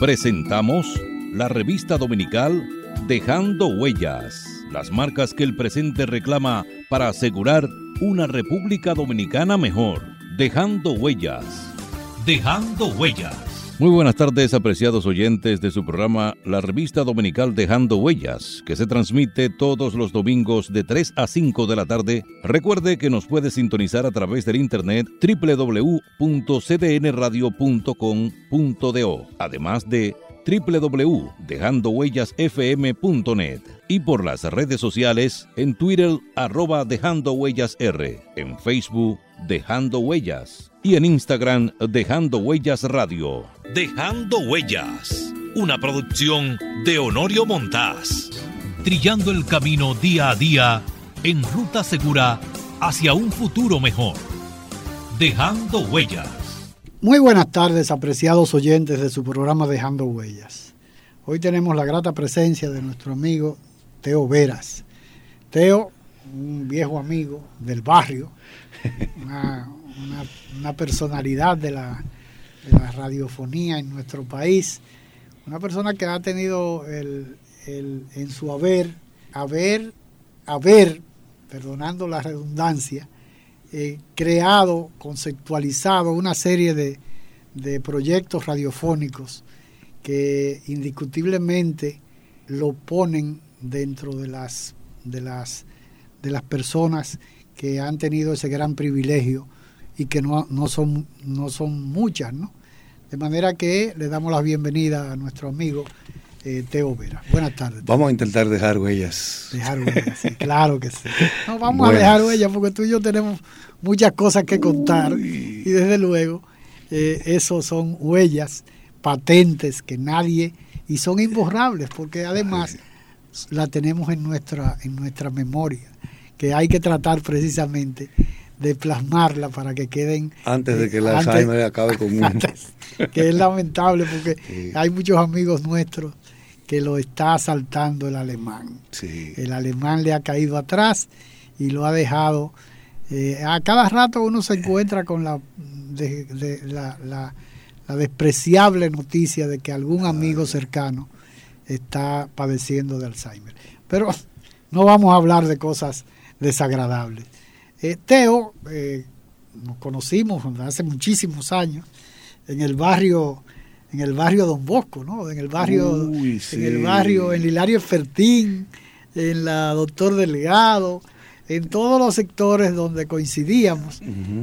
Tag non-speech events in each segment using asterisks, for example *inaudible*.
Presentamos la revista dominical Dejando Huellas, las marcas que el presente reclama para asegurar una República Dominicana mejor. Dejando Huellas. Dejando Huellas. Muy buenas tardes, apreciados oyentes de su programa La Revista Dominical Dejando Huellas, que se transmite todos los domingos de 3 a 5 de la tarde. Recuerde que nos puede sintonizar a través del internet www.cdnradio.com.do, además de www.dejandohuellasfm.net y por las redes sociales en Twitter arroba Dejando Huellas R, en Facebook Dejando Huellas y en Instagram Dejando Huellas Radio. Dejando Huellas, una producción de Honorio Montás. Trillando el camino día a día en ruta segura hacia un futuro mejor. Dejando Huellas. Muy buenas tardes, apreciados oyentes de su programa Dejando Huellas. Hoy tenemos la grata presencia de nuestro amigo Teo Veras. Teo, un viejo amigo del barrio, *laughs* una, personalidad de la, radiofonía en nuestro país, una persona que ha tenido el, en su haber, haber, haber, perdonando la redundancia, eh, creado, conceptualizado una serie de, de, proyectos radiofónicos que indiscutiblemente lo ponen dentro de las, de las, de las personas que han tenido ese gran privilegio y que no, no, son, no son muchas, ¿no? De manera que le damos la bienvenida a nuestro amigo eh, Teo Vera. Buenas tardes. Vamos a intentar dejar huellas. Dejar huellas, sí, claro que sí. No, vamos a dejar huellas porque tú y yo tenemos muchas cosas que contar y desde luego eh, eso son huellas patentes que nadie y son imborrables porque además la tenemos en nuestra en nuestra memoria que hay que tratar precisamente de plasmarla para que queden antes de que el Alzheimer acabe con *laughs* uno. que es lamentable porque hay muchos amigos nuestros que lo está asaltando el alemán. El alemán le ha caído atrás y lo ha dejado. Eh, a cada rato uno se encuentra con la, la, despreciable noticia de que algún amigo cercano está padeciendo de Alzheimer. Pero no vamos a hablar de cosas desagradables. Eh, Teo, eh, nos conocimos hace muchísimos años en el barrio en el barrio Don Bosco, ¿no? En el barrio, en el barrio, en Hilario Fertín, en la Doctor Delgado, en todos los sectores donde coincidíamos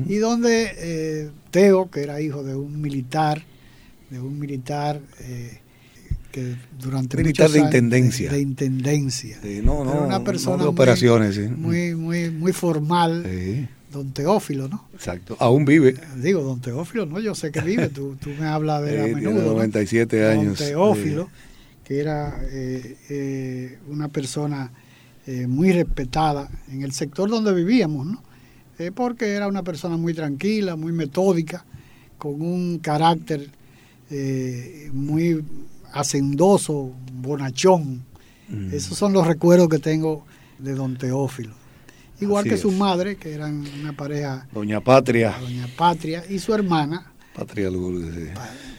y donde eh, Teo, que era hijo de un militar, de un militar eh, que durante militar de intendencia, de, intendencia, no, no, una persona de operaciones, muy, muy, muy, formal don Teófilo, ¿no? Exacto, aún vive. Digo, don Teófilo, no, yo sé que vive, tú, tú me hablas de él a *laughs* eh, menudo. 97 años. Don Teófilo, que era eh, eh, una persona muy respetada en el sector donde vivíamos, ¿no? porque era una persona muy tranquila, muy metódica, con un carácter muy hacendoso, bonachón. Mm. Esos son los recuerdos que tengo de don Teófilo igual que su madre, que eran una pareja. Doña Patria. Doña Patria y su hermana. Patria Lourdes.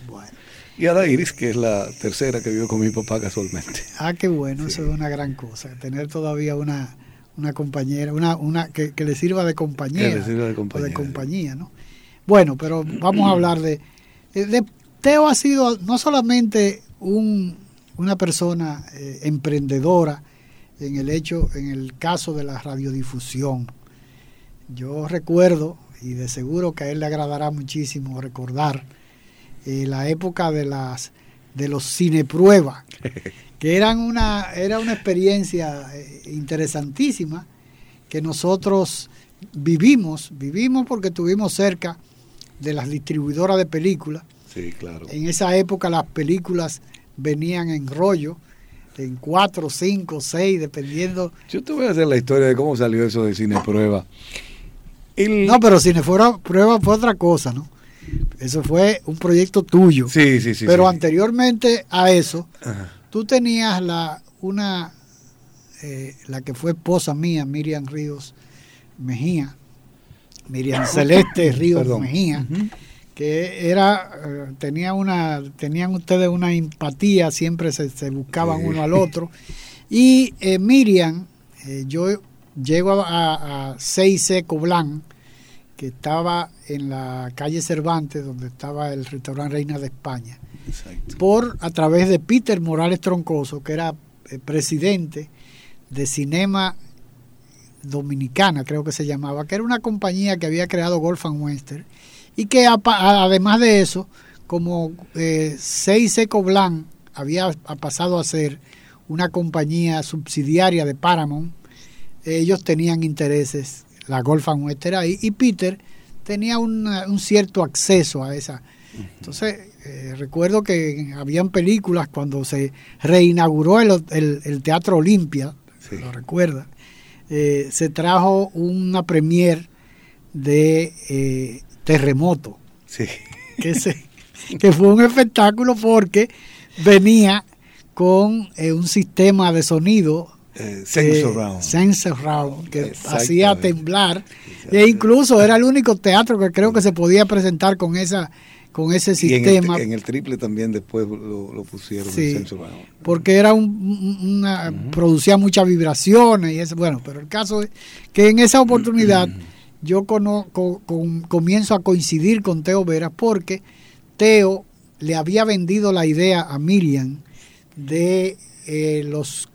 Bueno. Y Ada Iris, que es la tercera que vivió con mi papá casualmente. Ah, qué bueno, eso es una gran cosa, tener todavía una, una compañera, una, una que, le sirva de compañera. Que le sirva de compañía. De compañía, ¿no? Bueno, pero vamos a hablar de, de... Teo ha sido no solamente un, una persona eh, emprendedora, en el hecho, en el caso de la radiodifusión. Yo recuerdo, y de seguro que a él le agradará muchísimo recordar, eh, la época de las de los cinepruebas, *laughs* que eran una, era una experiencia eh, interesantísima que nosotros vivimos, vivimos porque estuvimos cerca de las distribuidoras de películas. Sí, claro. En esa época las películas venían en rollo en cuatro, cinco, seis, dependiendo. Yo te voy a hacer la historia de cómo salió eso de cine prueba. No, pero cine fuera prueba fue otra cosa, ¿no? Eso fue un proyecto tuyo. Sí, sí, sí. Pero anteriormente a eso, tú tenías la una eh, la que fue esposa mía, Miriam Ríos Mejía, Miriam *laughs* Celeste Ríos Mejía, que era, eh, tenía una, tenían ustedes una empatía, siempre se, buscaban uno al *laughs* otro. Y eh, Miriam, eh, yo llego a, a, 6C Coblán, que estaba en la calle Cervantes, donde estaba el restaurante Reina de España, por a través de Peter Morales Troncoso, que era presidente de Cinema Dominicana, creo que se llamaba, que era una compañía que había creado Golf and Western y que además de eso, como eh, Seis Seco Blanc había pasado a ser una compañía subsidiaria de Paramount, ellos tenían intereses, la Golf and Western ahí, y Peter tenía un cierto acceso a esa. Entonces, eh, recuerdo que habían películas cuando se reinauguró el, el, Teatro Olimpia, lo recuerda, eh, se trajo una premier de eh, Terremoto. Que, que fue un espectáculo porque venía con eh, un sistema de sonido sense round, que hacía temblar e incluso era el único teatro que creo que se podía presentar con esa con ese sistema. en, el, triple también después lo, pusieron. porque era un, una, producía muchas vibraciones y eso. Bueno, pero el caso es que en esa oportunidad *clears throat* yo comienzo a coincidir con Teo Veras porque Teo le había vendido la idea a Miriam de eh, los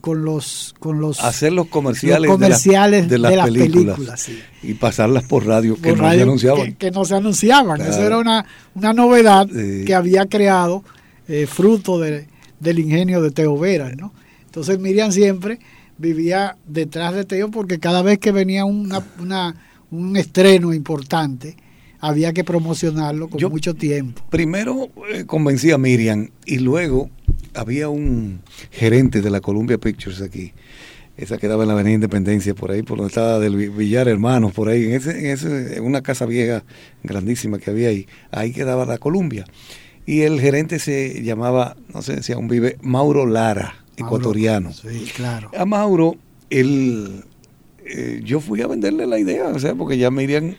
con los con los hacer los comerciales, comerciales de, las, películas, y pasarlas por radio que no se anunciaban. que, no se anunciaban. Eso era una, una novedad que había creado eh, fruto de, del ingenio de Teo Vera ¿no? entonces Miriam siempre vivía detrás de Teo porque cada vez que venía una, una un estreno importante había que promocionarlo con mucho tiempo. primero eh, convencí a Miriam y luego había un gerente de la Columbia Pictures aquí, esa quedaba en la Avenida Independencia, por ahí, por donde estaba del Villar Hermanos, por ahí, en, ese, en, ese, en una casa vieja grandísima que había ahí, ahí quedaba la Columbia. Y el gerente se llamaba, no sé si aún vive, Mauro Lara, ecuatoriano. Sí, claro. A Mauro, él, eh, yo fui a venderle la idea, o sea, porque ya me irían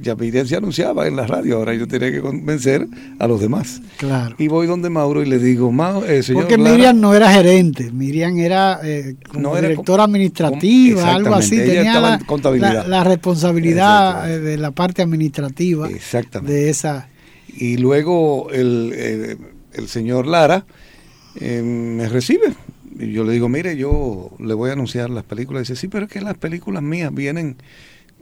ya Miriam se anunciaba en la radio, ahora yo tenía que convencer a los demás. Claro. Y voy donde Mauro y le digo, Mauro, eh, señor Porque Miriam no era gerente, Miriam era eh, como directora administrativa, algo así, tenía la, contabilidad. La, responsabilidad eh, de la parte administrativa exactamente. de esa. Y luego el, eh, el señor Lara me recibe. Yo le digo, mire, yo le voy a anunciar las películas. dice, sí, pero es que las películas mías vienen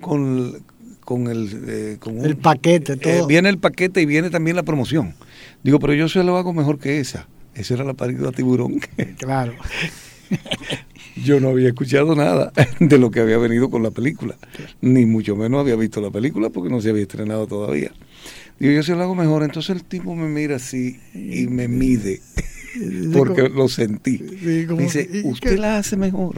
con, con el, eh, el paquete. Eh, todo. viene el paquete y viene también la promoción. Digo, pero yo se lo hago mejor que esa. Esa era la película Tiburón. *laughs* Claro. *laughs* yo no había escuchado nada *laughs* de lo que había venido con la película. Ni mucho menos había visto la película porque no se había estrenado todavía. Digo, yo se lo hago mejor. Entonces el tipo me mira así y me mide. *laughs* Porque lo sentí. Dice, usted la hace mejor.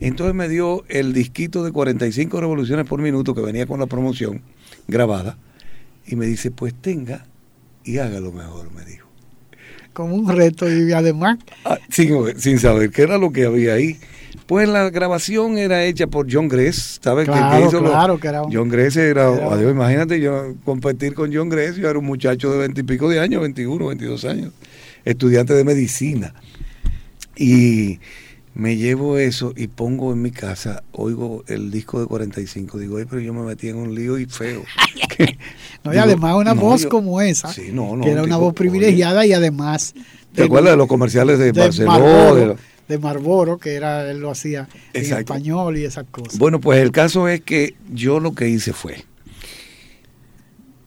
Entonces me dio el disquito de 45 revoluciones por minuto que venía con la promoción grabada y me dice, pues tenga y hágalo mejor, me dijo. Como un reto y además... Ah, sin, saber qué era lo que había ahí. Pues la grabación era hecha por John Gress, ¿sabes? Claro, claro, que era John Gress era, adiós, imagínate yo competir con John Gress, yo era un muchacho de veintipico de años, 21, 22 años, estudiante de medicina. Y me llevo eso y pongo en mi casa, oigo el disco de 45, digo, pero yo me metí en un lío y feo. *laughs* *laughs* no, y además una voz como esa, que era una voz privilegiada y además... ¿Te acuerdas de los comerciales de, Barcelona? de, Marlboro, que era, él lo hacía en español y esas cosas. Bueno, pues el caso es que yo lo que hice fue,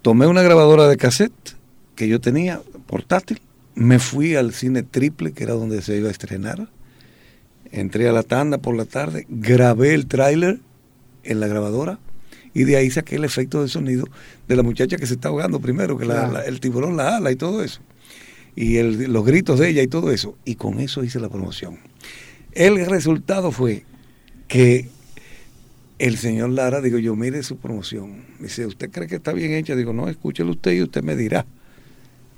tomé una grabadora de cassette que yo tenía, portátil, me fui al cine triple, que era donde se iba a estrenar, entré a la tanda por la tarde, grabé el tráiler en la grabadora y de ahí saqué el efecto de sonido de la muchacha que se está ahogando primero, que el tiburón la ala y todo eso. Y los gritos de ella y todo eso. Y con eso hice la promoción. El resultado fue que el señor Lara, digo yo, mire su promoción. Dice, ¿usted cree que está bien hecha? Digo, no, escúchelo usted y usted me dirá.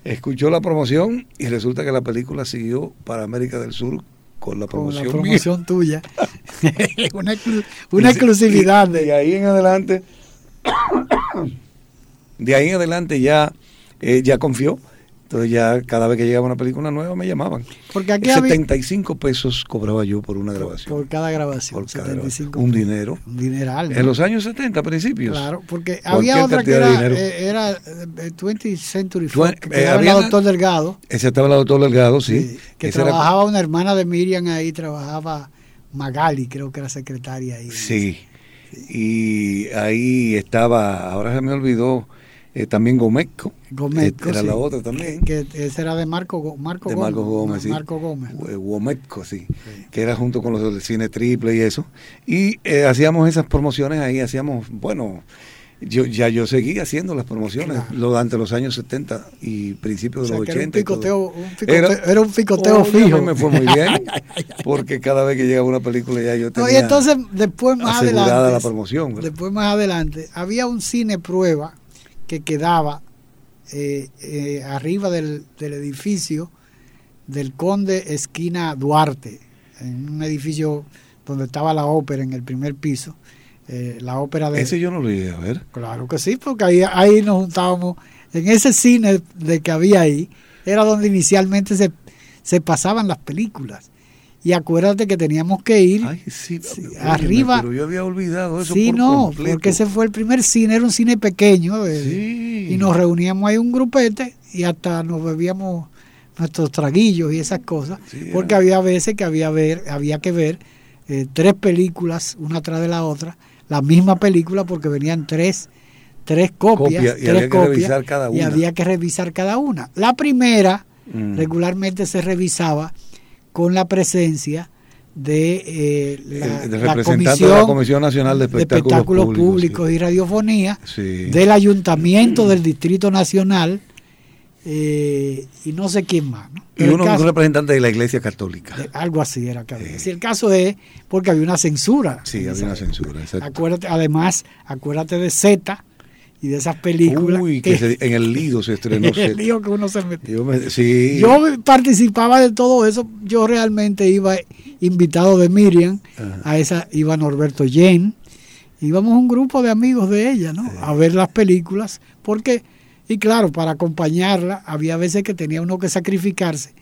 Escuchó la promoción y resulta que la película siguió para América del Sur con la promoción, tuya. *laughs* *laughs* una, exclusividad. de... Ahí en adelante, *coughs* De ahí en adelante ya, eh, ya confió. Entonces ya cada vez que llegaba una película nueva me llamaban. Porque aquí 75 pesos cobraba yo por una grabación. Por cada grabación. Por cada 75 Un dinero. Un dineral. En los años 70, principios. Claro, porque había otra que era, eh, era 20th Century Fox, que eh, era el doctor Delgado. Ese estaba el doctor Delgado, sí. que trabajaba una hermana de Miriam ahí, trabajaba Magali, creo que era secretaria ahí. Sí. Y ahí estaba, ahora se me olvidó eh, también Gomezco. Gomezco era la otra también. Que, ese era de Marco, Marco de Gómez. Marco Gómez, sí. Marco Gómez. Gomezco, sí, Que era junto con los del cine triple y eso. Y eh, hacíamos esas promociones ahí, hacíamos, bueno, yo ya yo seguí haciendo las promociones lo, durante los años 70 y principios de los 80. Era un picoteo, un picoteo, era, era, un picoteo fijo. me fue muy bien, *laughs* porque cada vez que llegaba una película ya yo tenía no, y entonces después más adelante, la promoción. Después más adelante había un cine prueba que quedaba eh, eh, arriba del, del, edificio del Conde Esquina Duarte, en un edificio donde estaba la ópera en el primer piso. Eh, la ópera de... Ese yo no lo iba a ver. Claro que sí, porque ahí, ahí nos juntábamos. En ese cine de que había ahí, era donde inicialmente se, se pasaban las películas. Y acuérdate que teníamos que ir Ay, sí, sí, arriba. Pero yo había olvidado eso. Sí, por no, completo. porque ese fue el primer cine, era un cine pequeño. eh, Sí. Y nos reuníamos ahí un grupete y hasta nos bebíamos nuestros traguillos y esas cosas. Porque había veces que había, ver, había que ver eh, tres películas, una tras de la otra, la misma película, porque venían tres, tres copias. Copia, y tres había que copias, revisar cada Y una. había que revisar cada una. La primera Mm. regularmente se revisaba con la presencia de eh, la, El- el la representante de la Comisión Nacional de Espectáculos Públicos, Públicos, y Radiofonía Sí. del Ayuntamiento del Distrito Nacional eh, y no sé quién más. ¿no? Y uno, caso- un representante de la Iglesia Católica. de- algo así era. Sí. Si el caso es porque había una censura. Sí, había una época. censura. Acuérdate, además, acuérdate de Z y de esas películas. Uy, que se- en el Lido se estrenó. *laughs* el Zeta. lío que uno se metió. Yo me- sí. Yo participaba de todo eso. Yo realmente iba invitado de Miriam, Ajá. a esa iba Norberto Jen. Íbamos un grupo de amigos de ella, ¿no? A ver las películas, porque, y claro, para acompañarla, había veces que tenía uno que sacrificarse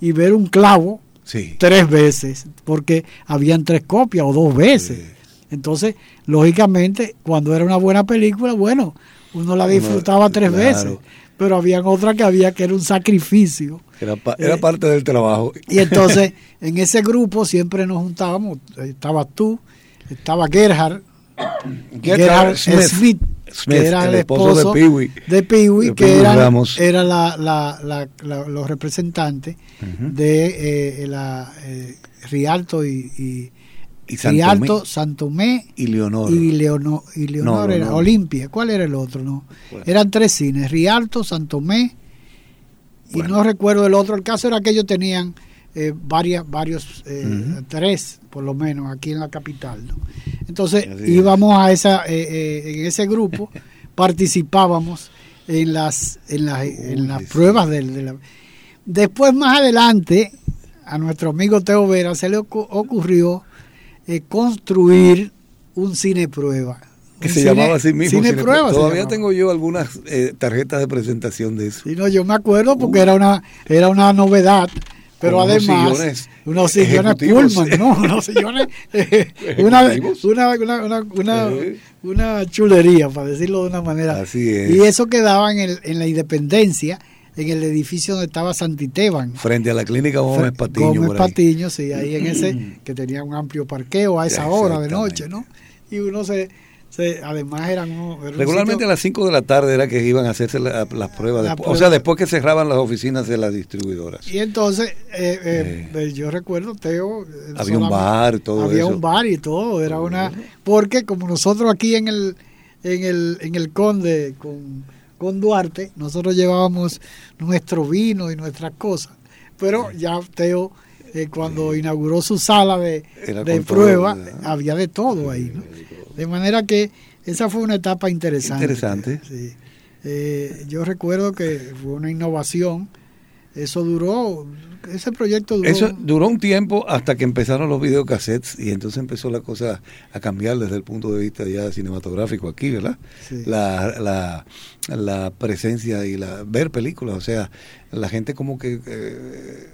y ver un clavo Sí. tres veces, porque habían tres copias o dos veces. Sí. Entonces, lógicamente, cuando era una buena película, bueno, uno la disfrutaba tres claro. veces, pero habían otras que había que era un sacrificio. Era, pa- era Eh, parte del trabajo. Y entonces, en ese grupo siempre nos juntábamos, estabas tú, estaba Gerhard, Gerhard Smith, Smith, que era el, el esposo de Pee-wee. de Pee-wee, De que era, era la, la- la- los representantes de eh, la eh, Rialto y, y Y Santomé. Rialto, Santomé Y Leonor. y Leonor, y Leonor No, era no. Olimpia. ¿Cuál era el otro? No. Bueno. Eran tres cines, Rialto, Santomé y Bueno. no recuerdo el otro. El caso era que ellos tenían eh, varias, varios, eh, tres por lo menos aquí en la capital. Entonces Así es. íbamos a esa, eh, eh, en ese grupo, *laughs* participábamos en las, en las, en las sí. pruebas del, de la... Después más adelante a nuestro amigo Teo Vera se le ocu- ocurrió eh, construir un cine prueba. que se cine- llamaba así mismo. Cine Cine- prueba. Todavía tengo yo algunas eh, tarjetas de presentación de eso. Sí, no, yo me acuerdo porque era una era una novedad, pero Con además sillones unos sillones. Pullman, ¿no? Unos sillones eh, una, una, una, una, una, Sí. una chulería, para decirlo de una manera. Así es. Y eso quedaba en, el, en la Independencia, en el edificio donde estaba Santiteban. Frente a la clínica Gómez Patiño. Gómez. Patiño, sí, ahí en *clears throat* ese que tenía un amplio parqueo a esa hora de noche, ¿no? Y uno se, se además eran unos- era un Regularmente sitio- a las 5 de la tarde era que iban a hacerse la- las pruebas. La después- prueba. O sea, después que cerraban las oficinas de las distribuidoras. Y entonces, eh, eh, eh, yo recuerdo, Teo. eh, Había un bar y todo Había eso. un bar y todo. Era una. Porque como nosotros aquí en el, en el, en el Conde con, con Duarte, nosotros llevábamos nuestro vino y nuestras cosas. Pero ya Teo, eh, cuando inauguró su sala de, de prueba, había de todo ahí. ¿no? De manera que esa fue una etapa interesante. Interesante. Sí. Eh, yo recuerdo que fue una innovación Eso duró, ese proyecto duró. Eso duró un tiempo hasta que empezaron los videocassettes y entonces empezó la cosa a cambiar desde el punto de vista ya cinematográfico aquí, ¿verdad? Sí. La, la, la presencia y la ver películas, o sea, la gente como que eh,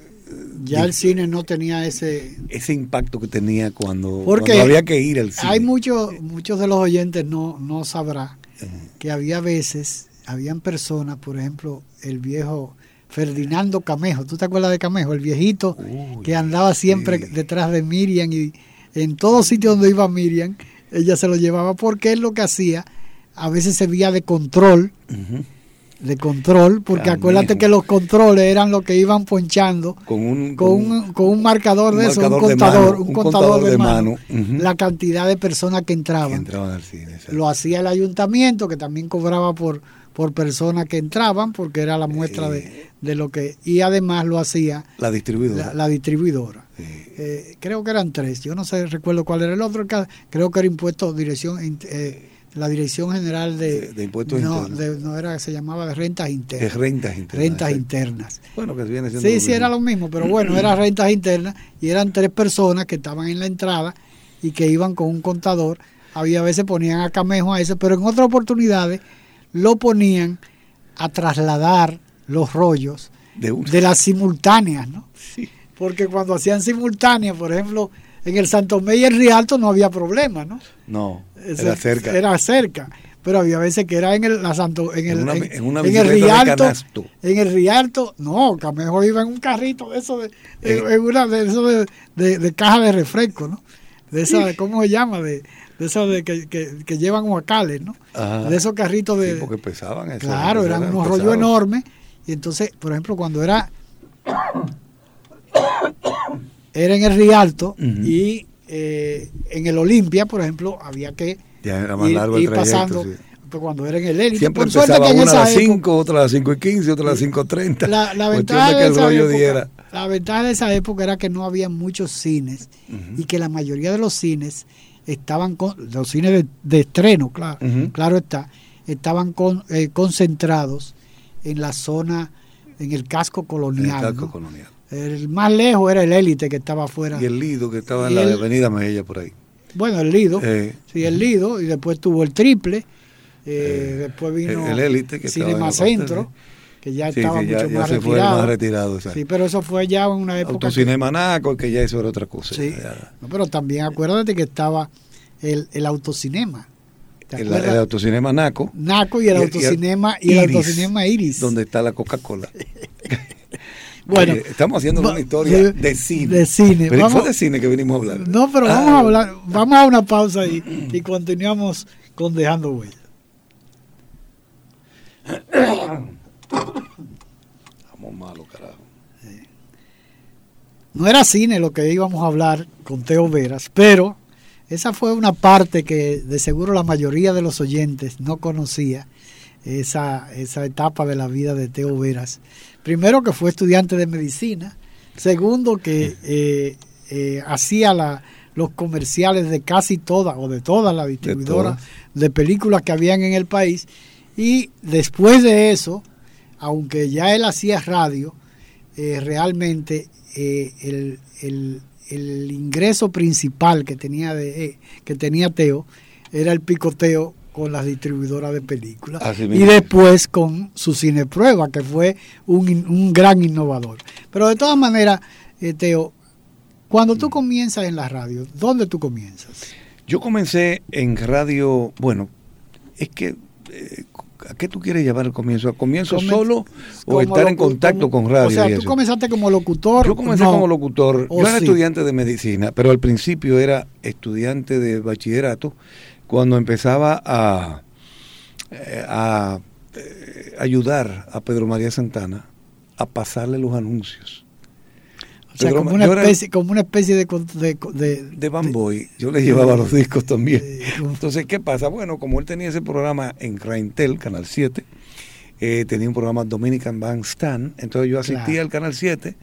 ya el cine no tenía ese ese impacto que tenía cuando, Porque cuando había que ir al cine. hay muchos muchos de los oyentes no no sabrá que había veces habían personas por ejemplo el viejo Ferdinando Camejo ¿tú te acuerdas de Camejo el viejito Uy, que andaba siempre sí. detrás de Miriam y en todo sitio donde iba Miriam ella se lo llevaba porque él lo que hacía a veces servía de control de control porque Camejo. acuérdate que los controles eran los que iban ponchando con un, con un, con un marcador un de eso, un marcador de contador, mano, un un contador contador de, de mano, la cantidad de personas que que entraban. al cine. Lo hacía el ayuntamiento, que también cobraba por, por personas que entraban, porque era la muestra de, de lo que... Y además lo hacía La distribuidora. la, la distribuidora. Eh, creo que eran tres, yo no sé, recuerdo cuál era el otro, creo que era impuesto, dirección, eh, la Dirección General de... De- de Impuestos no, Internos. de- no era, se llamaba de rentas internas. rentas internas. rentas internas. Bueno, que viene siendo Sí, sí, era lo mismo, pero bueno, eran *clears throat* rentas internas y eran tres personas que estaban en la entrada y que iban con un contador. Había veces ponían a Camejo a ese, pero en otras oportunidades lo ponían a trasladar los rollos De de las simultáneas, ¿no? Sí. Porque cuando hacían simultáneas, por ejemplo, en el Santo Tomé y el Rialto no había problema, ¿no? No, era cerca. Era cerca. Pero había veces que era en el, la Santo, en el, En una- en, en una en el de Rialto. canasto. En el Rialto, no, Camejo iba en un carrito de eso, de, en- Eh. en una de eso de, de- de caja de refresco, ¿no? De esa, de- ¿cómo se llama? De, de esas de que, que, que llevan guacales, ¿no? Ajá. De esos carritos de... Sí, porque pesaban eso. Claro, eran eran unos rollos pesados. enormes. Y entonces, por ejemplo, cuando era *coughs* era en el Rialto Ujú. y eh, en el Olimpia, por ejemplo, había que Ya era más ir, largo el ir trayecto. pasando. sí. pues, cuando era en el élite, Siempre por empezaba que una a las esa época- 5, otra a las 5 y 15, otra a las 5 y 30. la, la ventaja de que el rollo época, diera. la ventaja de esa época era que no había muchos cines Ujú. y que la mayoría de los cines estaban con los cines de, de estreno, claro, claro está, estaban con, eh, concentrados en la zona, en el casco el colonial. casco ¿no? colonial. El más lejos era el élite que estaba afuera. Y el Lido que estaba en la el- avenida Mejella por ahí. Bueno, el Lido, Eh, sí, el Lido, y después tuvo el triple, eh, Eh, después vino el Élite, que estaba en Cinema parte Centro, que ya sí, estaba sí, ya, mucho ya más se fue el retirado. más retirado. Sí, pero eso fue ya en una época. que- Autocinema Naco, que ya eso era otra cosa. Sí. Ya. No, pero también acuérdate que estaba el, el autocinema. ¿Te El, el Autocinema Naco. Naco y el y- autocinema y, el Iris, autocinema Iris. Donde está la Coca-Cola. *laughs* bueno, Oye, estamos haciendo va- una historia de cine. de cine. Pero Vamos- fue de cine que venimos a hablar. no, pero Ah, vamos a hablar, vamos a una pausa y, y continuamos con Dejando Huella. *coughs* *coughs* *coughs* Estamos malos, carajo. No era cine lo que íbamos a hablar con Teo Veras, pero esa fue una parte que de seguro la mayoría de los oyentes no conocía, esa, esa etapa de la vida de Teo Veras. Primero que fue estudiante de medicina, segundo que eh, eh, hacía la, los comerciales de casi todas o de todas las distribuidoras todas. de películas que habían en el país y después de eso, aunque ya él hacía radio, eh, realmente eh, el, el- el ingreso principal que tenía de eh, que tenía Teo era el picoteo con las distribuidoras de películas Así y mismo. después con su cine prueba que fue un, un gran innovador pero de todas maneras Teo cuando tú comienzas en la radio ¿dónde tú comienzas? Yo comencé en radio, bueno, es que, ¿a qué tú quieres llevar el comienzo? ¿A comienzo Comen- solo o estar en contacto con radio? o sea tú eso? comenzaste como locutor Yo comencé No. como locutor. ¿O Yo era sí? estudiante de medicina, pero al principio era estudiante de bachillerato cuando empezaba a, eh, a eh, ayudar a Pedro María Santana a pasarle los anuncios. O sea como una era- especie como una especie de de, de- de Bamboy, yo le llevaba los discos también. Entonces, ¿qué pasa? Bueno, como él tenía ese programa en Raintel, Canal 7, eh, tenía un programa Dominican Bandstand, entonces yo asistía Claro. al Canal 7,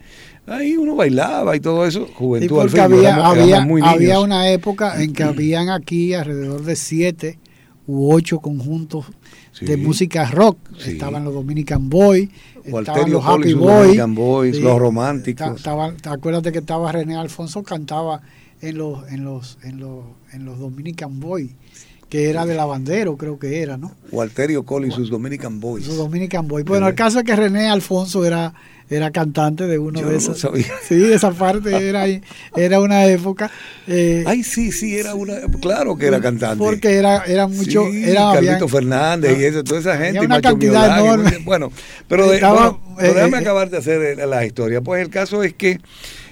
ahí uno bailaba y todo eso, Sí, juventud porque al fin, había, éramos- había, éramos muy había una época en que habían aquí alrededor de siete u ocho conjuntos de música rock. Estaban los Dominican Boys, estaban los Happy Boys, los románticos. acuérdate que estaba René Alfonso, cantaba en los, en los, en los, en los Dominican Boys que era de lavandero, creo que era, ¿no? Walterio Cole y sus Dominican Boys. Sus Dominican Boys. Bueno, el caso es que René Alfonso era era cantante de uno de esos. *laughs* Sí, esa parte era, era una época. Eh, Ay, sí, sí, era una. Claro que era cantante. Porque era, era mucho. Sí, era, Carlito Fernández y eso, toda esa gente. una cantidad enorme. Bueno, pero, déjame eh, acabar de hacer la historia. Pues el caso es que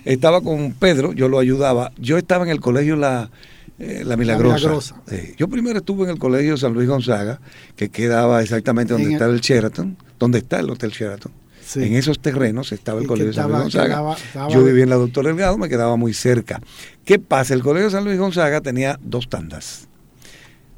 estaba con Pedro, yo lo ayudaba. Yo estaba en el colegio La. Eh, la Milagrosa. yo primero estuve en el colegio San Luis Gonzaga, que quedaba exactamente donde está el Sheraton, donde está el Hotel Sheraton. En esos terrenos estaba el Colegio San Luis Gonzaga. Yo vivía en la Doctor Delgado, me quedaba muy cerca. ¿Qué pasa? El Colegio San Luis Gonzaga tenía dos tandas,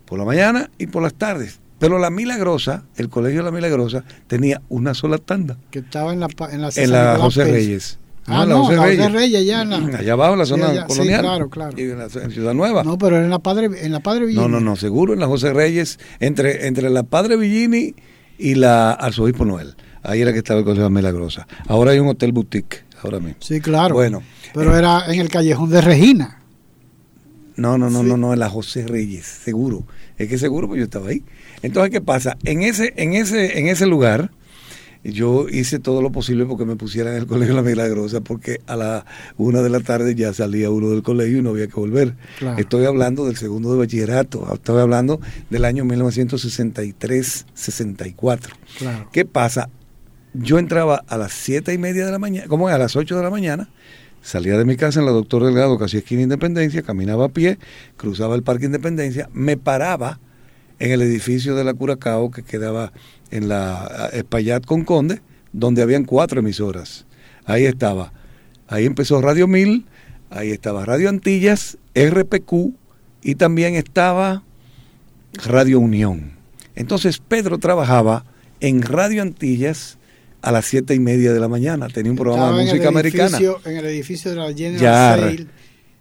por la mañana y por las tardes. Pero la Milagrosa, el Colegio La Milagrosa, tenía una sola tanda. Que estaba en la, en la, en la José Reyes. Ah, no, la José Reyes. ya en la, Allá abajo en la zona colonial. Sí, claro, claro. Y en, la, Ciudad Nueva. No, pero en la Padre, en la Padre Villini. No, no, no, seguro en la José Reyes, entre, entre la Padre Villini y la Arzobispo Noel. Ahí era que estaba el Colegio Milagrosa. Ahora hay un hotel boutique, ahora mismo. Sí, claro. Bueno. Pero era en el callejón de Regina. No, no, no, no, no, en la José Reyes, seguro. Es que seguro pues yo estaba ahí. Entonces, ¿qué pasa? En ese, en ese, en ese lugar, yo hice todo lo posible porque me pusieran en el colegio La Milagrosa, porque a la una de la tarde ya salía uno del colegio y no había que volver. Estoy hablando del segundo de bachillerato, estoy hablando del año 1963-64. Claro. ¿Qué pasa? Yo entraba a las siete y media de la mañana, como a las 8 de la mañana, salía de mi casa en la Doctor Delgado, casi esquina Independencia, caminaba a pie, cruzaba el Parque Independencia, me paraba en el edificio de la Curacao que quedaba en la Espaillat con Conde, donde habían cuatro emisoras. Ahí estaba. Ahí empezó Radio Mil, ahí estaba Radio Antillas, RPQ y también estaba Radio Unión. Entonces Pedro trabajaba en Radio Antillas a las siete y media de la mañana. Tenía un programa de música americana. En el edificio de la General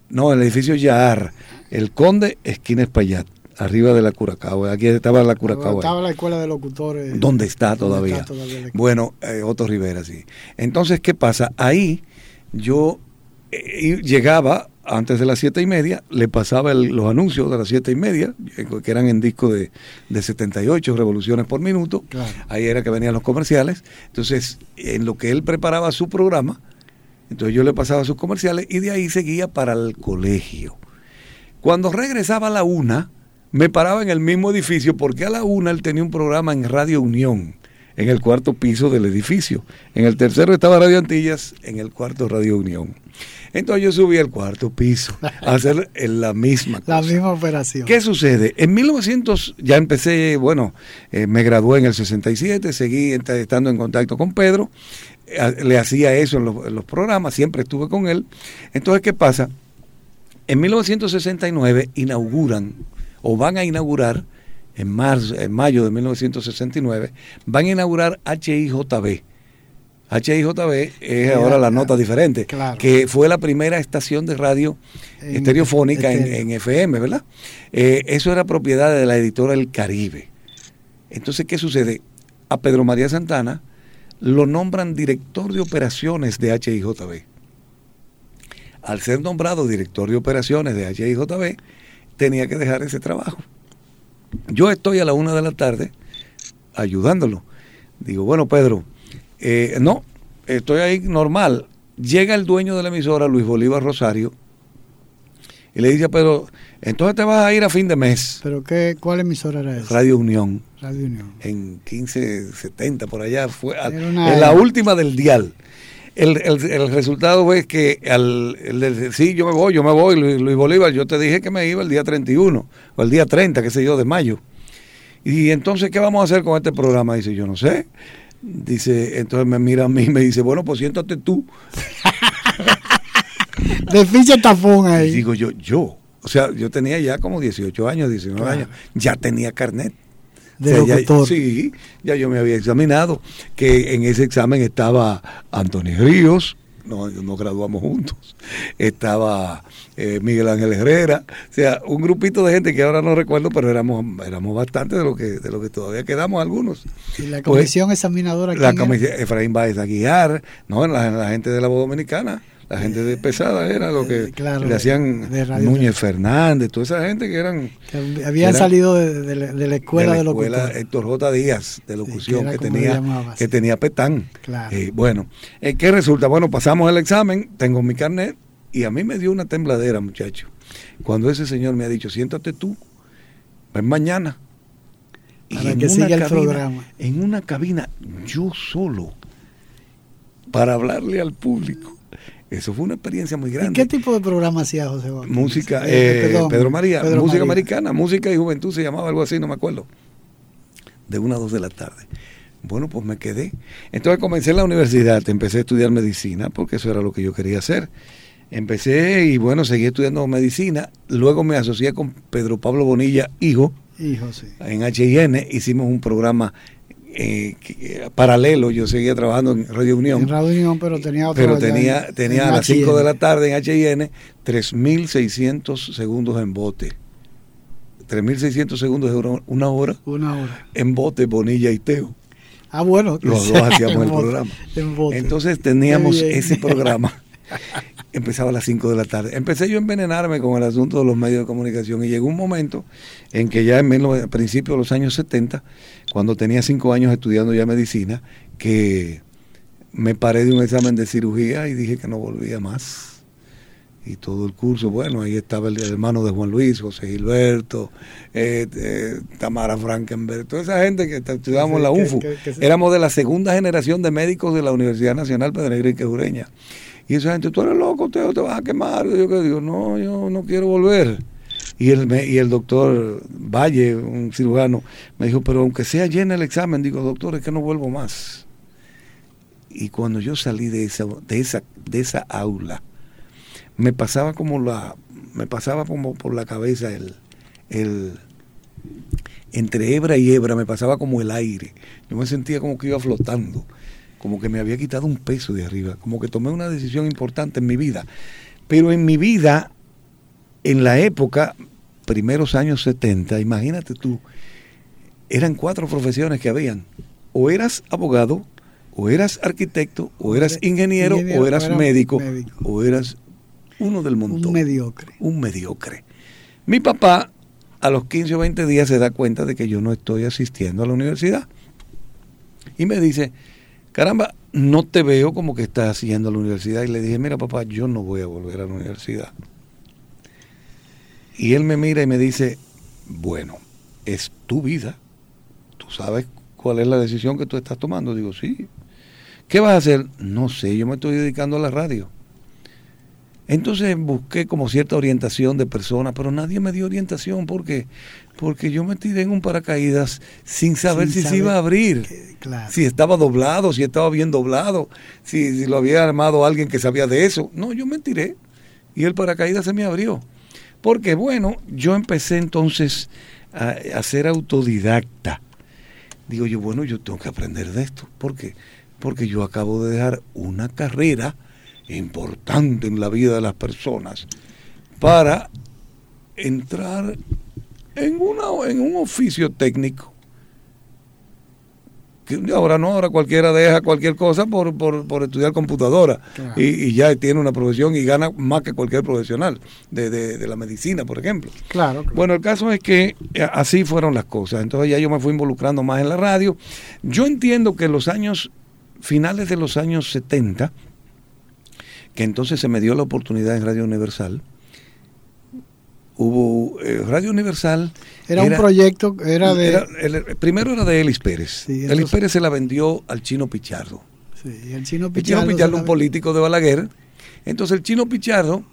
No, en el edificio Yar. El Conde, esquina Espaillat, arriba de la Curacao. Aquí estaba la Curacao. Estaba la escuela de locutores. ¿Dónde está todavía? bueno, eh, Otto Rivera, sí. Entonces, ¿qué pasa? Ahí yo eh, llegaba antes de las siete y media, le pasaba los anuncios de las siete y media, eh, que eran en disco de, de 78 revoluciones por minuto. Ahí era que venían los comerciales. Entonces, en lo que él preparaba su programa, entonces yo le pasaba sus comerciales y de ahí seguía para el colegio. Cuando regresaba a la una, me paraba en el mismo edificio porque a la una él tenía un programa en Radio Unión en el cuarto piso del edificio. En el tercero estaba Radio Antillas, en el cuarto Radio Unión. Entonces yo subí al cuarto piso a hacer *laughs* la misma cosa. La misma operación. ¿Qué sucede? En 1900 ya empecé, bueno, eh, me gradué en el 67, seguí estando en contacto con Pedro, eh, le hacía eso en los, en los programas, siempre estuve con él. Entonces, ¿qué pasa? En 1969 inauguran o van a inaugurar en, marzo, en mayo de 1969, van a inaugurar HIJB. HIJB es ahora la nota diferente, que fue la primera estación de radio estereofónica en, FM, ¿verdad? Eh, eso era propiedad de la editora El Caribe. Entonces, ¿qué sucede? A Pedro María Santana lo nombran director de operaciones de HIJB. Al ser nombrado director de operaciones de HIJB, tenía que dejar ese trabajo. Yo estoy a la una de la tarde ayudándolo. Digo, bueno, Pedro, eh, no, estoy ahí normal. Llega el dueño de la emisora, Luis Bolívar Rosario, y le dice a Pedro, entonces te vas a ir a fin de mes. ¿Pero qué, cuál emisora era esa? Radio Unión. Radio Unión. En 1570, por allá, fue en la última del dial. El, el, resultado fue que al el, sí, yo me voy, yo me voy, Luis, Bolívar, yo te dije que me iba el día 31 o el día 30, qué sé yo, de mayo. Y entonces, ¿qué vamos a hacer con este programa? Dice, yo no sé. Dice, entonces me mira a mí y me dice, bueno, pues siéntate tú. *laughs* de ficha tapón ahí. Y digo yo, yo. O sea, yo tenía ya como 18 años, 19 años. Ya tenía carnet de sí, ya yo me había examinado, que en ese examen estaba Antonio Ríos, nos, nos graduamos juntos. Estaba eh, Miguel Ángel Herrera, o sea, un grupito de gente que ahora no recuerdo, pero éramos, éramos bastante de lo que, de lo que todavía quedamos algunos. ¿Y la comisión pues, examinadora? La comisión, Efraín Báez Aguiar, no, la, la gente de la voz dominicana la gente de pesada era lo que eh, le hacían Núñez Fernández, toda esa gente que eran... Que habían salido de, la escuela de, la escuela Héctor J. Díaz de locución que, tenía, que tenía Petán. Eh, bueno, eh, ¿qué resulta? Bueno, pasamos el examen, tengo mi carnet y a mí me dio una tembladera, muchacho. Cuando ese señor me ha dicho, siéntate tú, ven mañana. Para que siga el programa. En una cabina, yo solo, para hablarle al público eso fue una experiencia muy grande. ¿Y qué tipo de programa hacía José Bautista? Música, eh, eh, Pedro María, música americana, música y juventud se llamaba algo así, no me acuerdo. De una a dos de la tarde. Bueno, pues me quedé. Entonces comencé en la universidad, empecé a estudiar medicina, porque eso era lo que yo quería hacer. Empecé y bueno, seguí estudiando medicina. Luego me asocié con Pedro Pablo Bonilla, hijo. Hijo, sí. En HIN hicimos un programa eh, paralelo, yo seguía trabajando en Radio Unión. En Radio Unión, pero tenía otro Pero tenía, tenía a las 5 de la tarde en HIN 3.600 segundos en bote. 3.600 segundos de una hora. Una hora. En bote, Bonilla y Teo. Ah, bueno. Los dos hacíamos *laughs* el programa. Entonces teníamos ese programa. *laughs* Empezaba a las 5 de la tarde. Empecé yo a envenenarme con el asunto de los medios de comunicación y llegó un momento en que ya en a principios de los años 70 cuando tenía cinco años estudiando ya medicina, que me paré de un examen de cirugía y dije que no volvía más. Y todo el curso, bueno, ahí estaba el hermano de Juan Luis, José Gilberto, eh, eh, Tamara Frankenberg, toda esa gente que estudiábamos en la UFU. Éramos de la segunda generación de médicos de la Universidad Nacional Pedro Enrique Ureña. Y esa gente, tú eres loco, te, te vas a quemar. Yo que digo, no, yo no quiero volver. Y el, y el doctor Valle, un cirujano, me dijo, pero aunque sea llena el examen, digo, doctor, es que no vuelvo más. Y cuando yo salí de esa, de esa, de esa aula, me pasaba como la, me pasaba como por la cabeza el, el, entre hebra y hebra me pasaba como el aire. Yo me sentía como que iba flotando, como que me había quitado un peso de arriba, como que tomé una decisión importante en mi vida. Pero en mi vida, en la época, primeros años 70, imagínate tú, eran cuatro profesiones que habían. O eras abogado, o eras arquitecto, o eras ingeniero, o eras médico, o eras uno del montón. Un mediocre. Un mediocre. Mi papá a los 15 o 20 días se da cuenta de que yo no estoy asistiendo a la universidad. Y me dice, caramba, no te veo como que estás yendo a la universidad. Y le dije, mira papá, yo no voy a volver a la universidad. Y él me mira y me dice, bueno, es tu vida, tú sabes cuál es la decisión que tú estás tomando. Digo, sí. ¿Qué vas a hacer? No sé, yo me estoy dedicando a la radio. Entonces busqué como cierta orientación de personas, pero nadie me dio orientación. ¿Por qué? Porque yo me tiré en un paracaídas sin saber si se iba a abrir, si estaba doblado, si estaba bien doblado, si, si, lo había armado alguien que sabía de eso. No, yo me tiré y el paracaídas se me abrió. Porque bueno, yo empecé entonces a, ser autodidacta. Digo yo, bueno, yo tengo que aprender de esto. ¿Por qué? Porque yo acabo de dejar una carrera importante en la vida de las personas para entrar en, una, en un oficio técnico ahora no, ahora cualquiera deja cualquier cosa por, por, estudiar computadora y, ya tiene una profesión y gana más que cualquier profesional de, de, la medicina, por ejemplo. Claro, Bueno, el caso es que eh, así fueron las cosas. Entonces ya yo me fui involucrando más en la radio. Yo entiendo que en los años, finales de los años 70, que entonces se me dio la oportunidad en Radio Universal, hubo eh, Radio Universal. Era, un proyecto, era de... el, primero era de Elis Pérez. Elis Pérez se la vendió al chino Pichardo. Sí, el chino Pichardo. El chino Pichardo, un político de Balaguer. Entonces el chino Pichardo,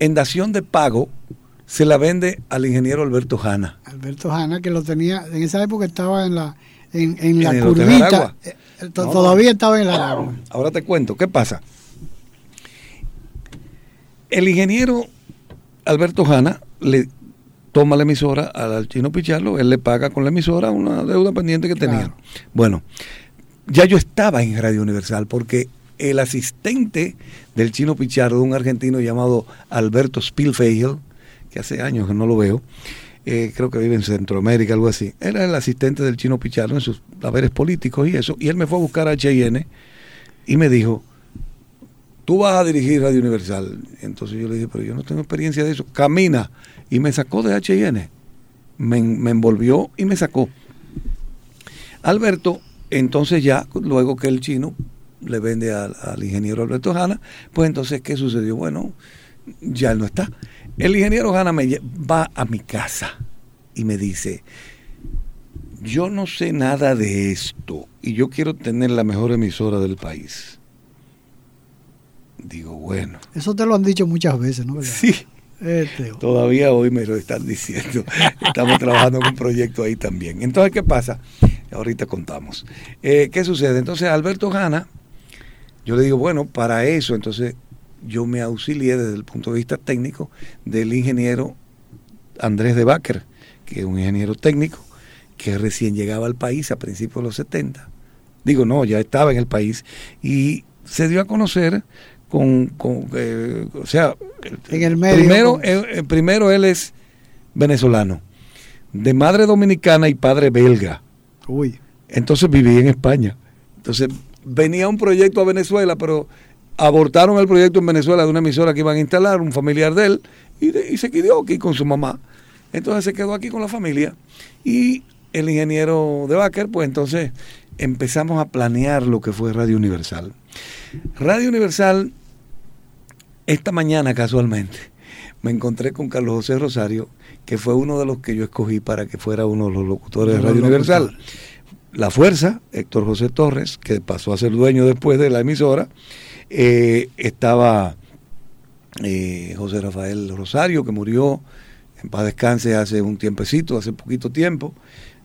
en dación de pago, se la vende al ingeniero Alberto Jana. Alberto Jana, que lo tenía, en esa época estaba en la, en, en la curvita. Eh, todavía estaba en la agua. Ahora te cuento, ¿qué pasa? El ingeniero Alberto Jana le toma la emisora al chino Picharlo, él le paga con la emisora una deuda pendiente que tenía. Bueno, ya yo estaba en Radio Universal porque el asistente del chino Pichardo, un argentino llamado Alberto Spielfeigel, que hace años que no lo veo, eh, creo que vive en Centroamérica, algo así. Era el asistente del chino Pichardo en sus haberes políticos y eso. Y él me fue a buscar a HN y me dijo, tú vas a dirigir Radio Universal. Entonces yo le dije, pero yo no tengo experiencia de eso. Camina. Y me sacó de HN. Me, me envolvió y me sacó. Alberto, entonces ya, luego que el chino le vende al, ingeniero Alberto Hanna, pues entonces, ¿qué sucedió? Bueno, ya él no está. El ingeniero Hanna me va a mi casa y me dice, yo no sé nada de esto y yo quiero tener la mejor emisora del país. Digo, bueno, Eso te lo han dicho muchas veces, ¿no? ¿Verdad? sí, Eh, Teo. todavía hoy me lo están diciendo. *laughs* Estamos trabajando en un proyecto ahí también. Entonces, ¿qué pasa? Ahorita contamos. Eh, ¿Qué sucede? Entonces, Alberto Hanna, yo le digo, bueno, para eso, entonces yo me auxilié desde el punto de vista técnico del ingeniero Andrés de Baker, que es un ingeniero técnico que recién llegaba al país a principios de los 70. Digo, no, ya estaba en el país y se dio a conocer con, con, eh, o sea, En el medio, Primero, con- eh, primero él es venezolano, de madre dominicana y padre belga. Uy. Entonces vivía en España. Entonces venía un proyecto a Venezuela, pero abortaron el proyecto en Venezuela de una emisora que iban a instalar, un familiar de él, y, de- y se quedó aquí con su mamá. Entonces se quedó aquí con la familia. Y el ingeniero de Baker, pues entonces empezamos a planear lo que fue Radio Universal. Radio Universal, esta mañana casualmente, me encontré con Carlos José Rosario, que fue uno de los que yo escogí para que fuera uno de los locutores de Radio Universal. La Fuerza, Héctor José Torres, que pasó a ser dueño después de la emisora, eh, estaba eh, José Rafael Rosario, que murió en paz descanse hace un tiempecito, hace poquito tiempo,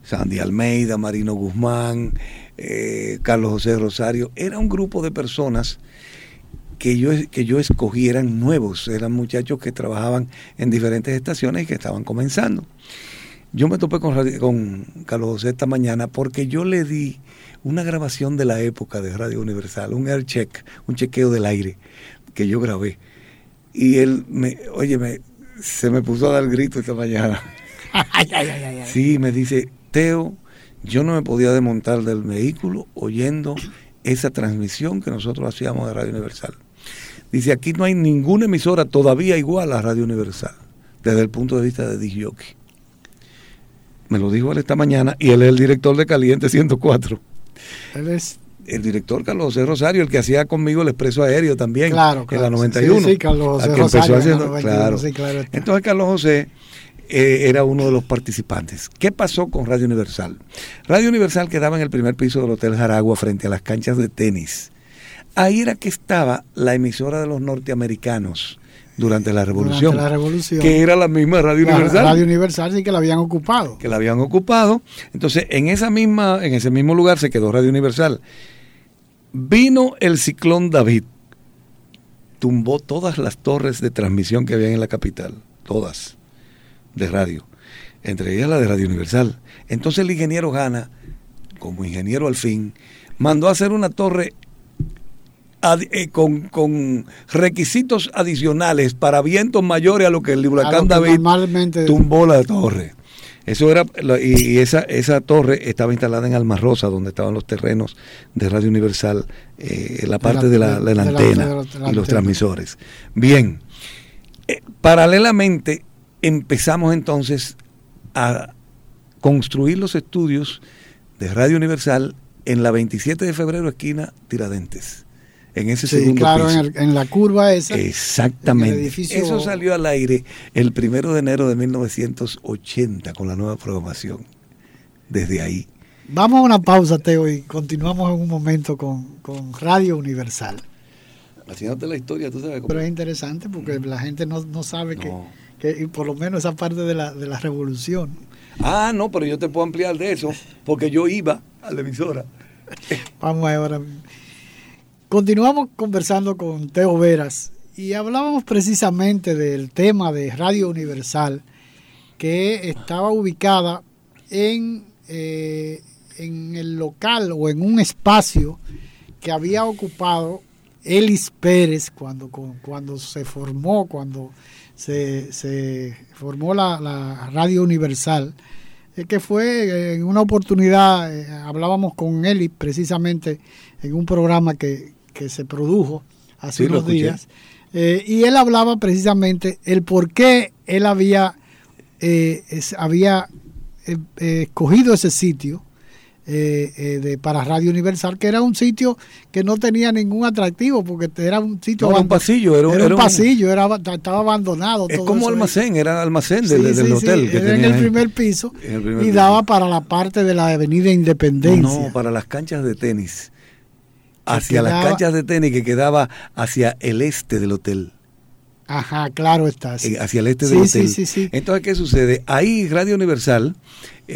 Sandy Almeida, Marino Guzmán, eh, Carlos José Rosario, era un grupo de personas que yo, que yo escogí, eran nuevos, eran muchachos que trabajaban en diferentes estaciones y que estaban comenzando. Yo me topé con, con Carlos José esta mañana porque yo le di una grabación de la época de Radio Universal, un air check, un chequeo del aire que yo grabé. Y él me, oye, me, se me puso a dar grito esta mañana. *laughs* Ay, ay, ay. Sí, me dice, Teo, yo no me podía desmontar del vehículo oyendo esa transmisión que nosotros hacíamos de Radio Universal. Dice, aquí no hay ninguna emisora todavía igual a Radio Universal, desde el punto de vista de disc jockey. Me lo dijo él esta mañana y él es el director de Caliente 104. Él es. El director Carlos José Rosario, el que hacía conmigo el expreso aéreo también, Claro, en claro. la 91. Sí, sí, Carlos José que empezó Rosario en la haciendo- 91, claro. sí, claro está. Entonces Carlos José eh, era uno de los participantes. ¿Qué pasó con Radio Universal? Radio Universal quedaba en el primer piso del Hotel Jaragua frente a las canchas de tenis. Ahí era que estaba la emisora de los norteamericanos durante la revolución, Durante la revolución. que era la misma Radio La Universal Radio Universal sí que la habían ocupado. que la habían ocupado. Entonces, en esa misma, en ese mismo lugar se quedó Radio Universal. Vino el ciclón David, tumbó todas las torres de transmisión que había en la capital, todas, de radio, entre ellas la de Radio Universal. Entonces el ingeniero Gana, como ingeniero al fin, mandó a hacer una torre ad- eh, con, con requisitos adicionales para vientos mayores a lo que el huracán David normalmente tumbó la torre. Eso era, y, esa, esa torre estaba instalada en Almarrosa, donde estaban los terrenos de Radio Universal, eh, la parte de la, de la de la- antena de la- y los transmisores. Bien, Eh, paralelamente empezamos entonces a construir los estudios de Radio Universal en la 27 de febrero, esquina Tiradentes, en ese Sí, segundo claro, piso. en, el- en la curva esa. Exactamente. en el edificio- Eso salió al aire el primero de enero de 1980 con la nueva programación. Desde ahí. Vamos a una pausa, Teo, y continuamos en un momento con, con Radio Universal. Haciéndote la historia, tú sabes cómo. Pero es interesante porque la gente no, no sabe que, No. que y por lo menos esa parte de la, de la revolución. Ah, no, pero yo te puedo ampliar de eso, porque yo iba a la emisora. Vamos ahora. Continuamos conversando con Teo Veras y hablábamos precisamente del tema de Radio Universal que estaba ubicada en, eh, en el local o en un espacio que había ocupado Elis Pérez, cuando, cuando se formó, cuando se, se formó la, la Radio Universal, que fue en una oportunidad, hablábamos con Elis precisamente en un programa que, que se produjo hace unos días, y él hablaba precisamente el por qué él había, había escogido ese sitio eh, eh, de, para Radio Universal, que era un sitio que no tenía ningún atractivo, porque era un sitio... No, un pasillo, era, un, pasillo, era, estaba abandonado. Es como almacén, era almacén del, hotel. era en el primer piso y daba para la parte de la avenida Independencia. No, para las canchas de tenis. Hacia las canchas de tenis que quedaba hacia el este del hotel. Ajá, claro está. Eh, hacia el este del hotel. Entonces, ¿qué sucede? Ahí Radio Universal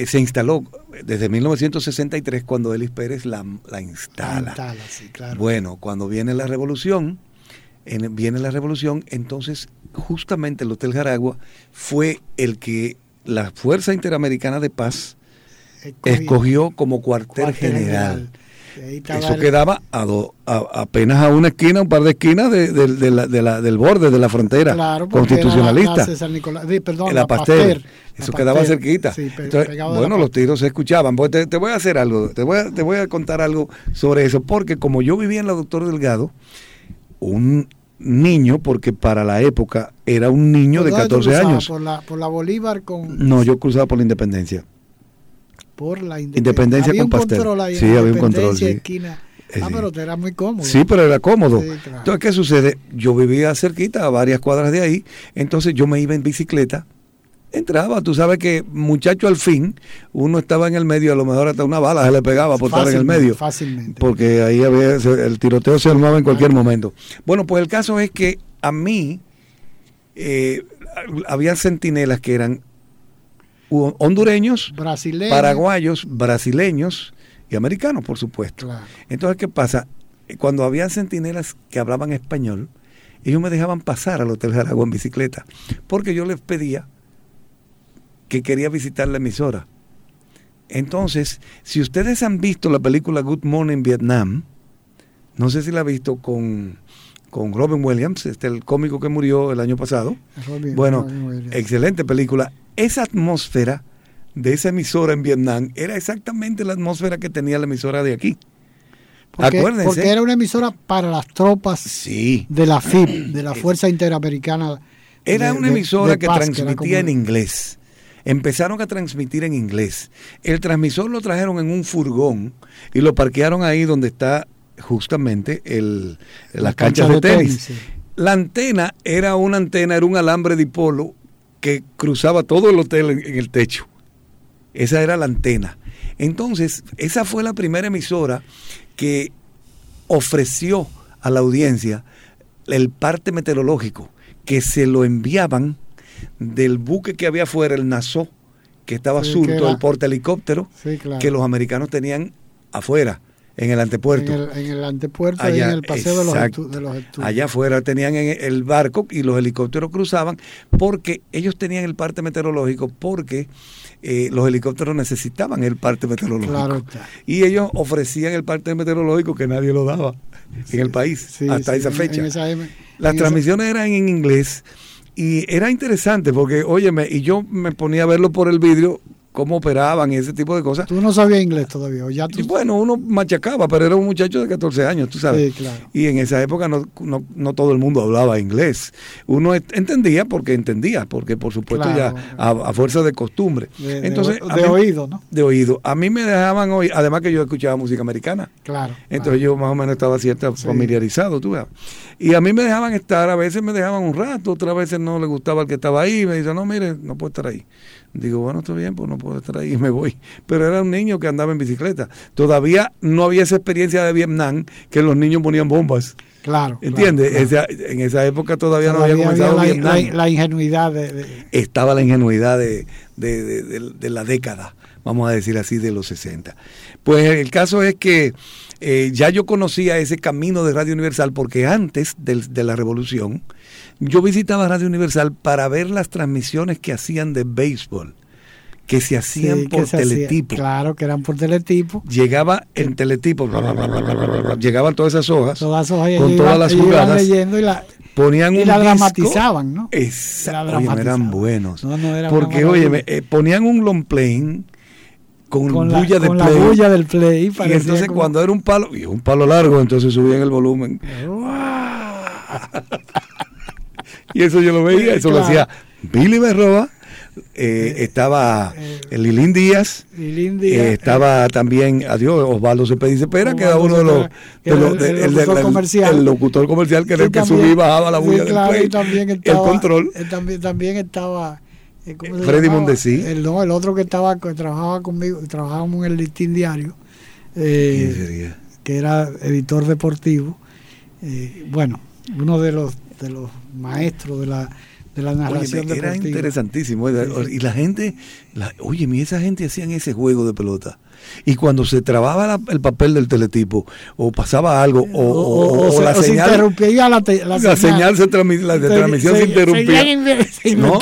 se instaló desde 1963 cuando Elis Pérez la, instala. Bueno, cuando viene la revolución, viene la revolución, entonces justamente el Hotel Jaragua fue el que la Fuerza Interamericana de Paz escogió, como cuartel, general. Eso quedaba a apenas a una esquina, un par de esquinas de, del borde de la frontera constitucionalista. La, la, Pasteur. Eso quedaba cerquita. bueno, los tiros se escuchaban. Pues te, voy a hacer algo, te voy a, te voy a contar algo sobre eso, porque como yo vivía en la Doctor Delgado, un niño, porque para la época era un niño de 14 años. Por la, por la Bolívar con... No, yo cruzaba por la Independencia por la independencia, había con un control ahí, sí, había un control. Sí. Esquina. Ah, pero era muy cómodo. Sí, pero era cómodo. Entonces, ¿qué sucede? Yo vivía cerquita, a varias cuadras de ahí, entonces yo me iba en bicicleta, entraba, tú sabes que muchacho al fin, uno estaba en el medio, a lo mejor hasta una bala se le pegaba por estar en el medio. Fácilmente. Porque ahí había, el tiroteo se armaba en cualquier momento. Bueno, pues el caso es que a mí eh, había centinelas que eran hondureños, paraguayos, brasileños y americanos, por supuesto. Entonces, ¿qué pasa? Cuando había centinelas que hablaban español, ellos me dejaban pasar al Hotel Jaragua en bicicleta, porque yo les pedía que quería visitar la emisora. Entonces, si ustedes han visto la película Good Morning Vietnam, no sé si la han visto con, con Robin Williams, este el cómico que murió el año pasado. bueno, excelente película esa atmósfera de esa emisora en Vietnam era exactamente la atmósfera que tenía la emisora de aquí. Porque, Acuérdense. Porque era una emisora para las tropas de la FIP, *clears throat* de la Fuerza Interamericana. Era una emisora que transmitía en inglés. Empezaron a transmitir en inglés. El transmisor lo trajeron en un furgón y lo parquearon ahí donde está justamente el, las canchas de tenis. La antena era una antena, era un alambre dipolo que cruzaba todo el hotel en, el techo. Esa era la antena. Entonces, esa fue la primera emisora que ofreció a la audiencia el parte meteorológico, que se lo enviaban del buque que había afuera, el Nassau, que estaba surto, el porte helicóptero, que los americanos tenían afuera en el antepuerto. En el, antepuerto, allá, en el paseo de los, estudios. Allá afuera tenían el barco y los helicópteros cruzaban porque ellos tenían el parte meteorológico porque eh, los helicópteros necesitaban el parte meteorológico. Y ellos ofrecían el parte meteorológico que nadie lo daba en el país hasta esa fecha. Las transmisiones eran en inglés y era interesante porque, óyeme, y yo me ponía a verlo por el vidrio cómo operaban y ese tipo de cosas. Tú no sabías inglés todavía, ya bueno, uno machacaba, pero era un muchacho de 14 años, tú sabes. Sí, claro. Y en esa época no, no, todo el mundo hablaba inglés. Uno entendía porque entendía, porque por supuesto ya a, fuerza de costumbre. De, Entonces, de, oído, ¿no? De oído. A mí me dejaban oír, además que yo escuchaba música americana. Claro. Entonces yo más o menos estaba cierta familiarizado, tú ves. Y a mí me dejaban estar, a veces me dejaban un rato, otras veces no le gustaba el que estaba ahí, me dice, no, mire, no puedo estar ahí. Digo, bueno, está bien, pues no puedo estar ahí y *laughs* me voy. Pero era un niño que andaba en bicicleta. Todavía no había esa experiencia de Vietnam que los niños ponían bombas. Claro. ¿Entiendes? en esa época todavía, no había comenzado la, Vietnam. La, ingenuidad de, Estaba la ingenuidad de, de, la década, vamos a decir así, de los 60. Pues el caso es que eh, ya yo conocía ese camino de Radio Universal porque antes de la revolución, yo visitaba Radio Universal para ver las transmisiones que hacían de béisbol, que se hacían Sí, por se hacía- teletipo. claro, que eran por teletipo. Llegaba en teletipo, bla, bla, bla, llegaban todas esas hojas, Todas hojas, Con todas iban- las jugadas. leyendo y la, ponían y un la disco. dramatizaban, ¿no? Exacto. Oye, eran buenos. No, no, era Porque, oye, maravilla. ponían un long playing con, con la, bulla de con play. la bulla del play. y entonces como- cuando era un palo, y un palo largo, entonces subían el volumen. Y eso yo lo veía, eso lo Claro. hacía Billy Berroa, eh, estaba eh, Lilín Díaz, Y Lindy, eh, eh, estaba también, adiós, Osvaldo Cepeda y Cepera, que era uno de los, Cepeda, de los- el- el el- locutor comercial. el locutor comercial que era Sí, el que subía y bajaba la Sí, bulla claro, del y también play, estaba, el control. eh, también, también estaba. Eh, ¿cómo se Freddy? Mondesí. El, no, el otro que estaba que trabajaba conmigo, trabajábamos en el listín diario, eh, que era editor deportivo. eh, bueno, uno de los de los maestros de la de la Oye, narración me- era deportiva. interesantísimo. Y la gente, la, oye, mi, esa gente hacían ese juego de pelota. Y cuando se trababa la- el papel del teletipo, o pasaba algo, o, O, o- o- o o se, la o se señal, interrumpía la, te- la la señal se transmi- la Se- transmisión se, interrumpía. Se, ¿no?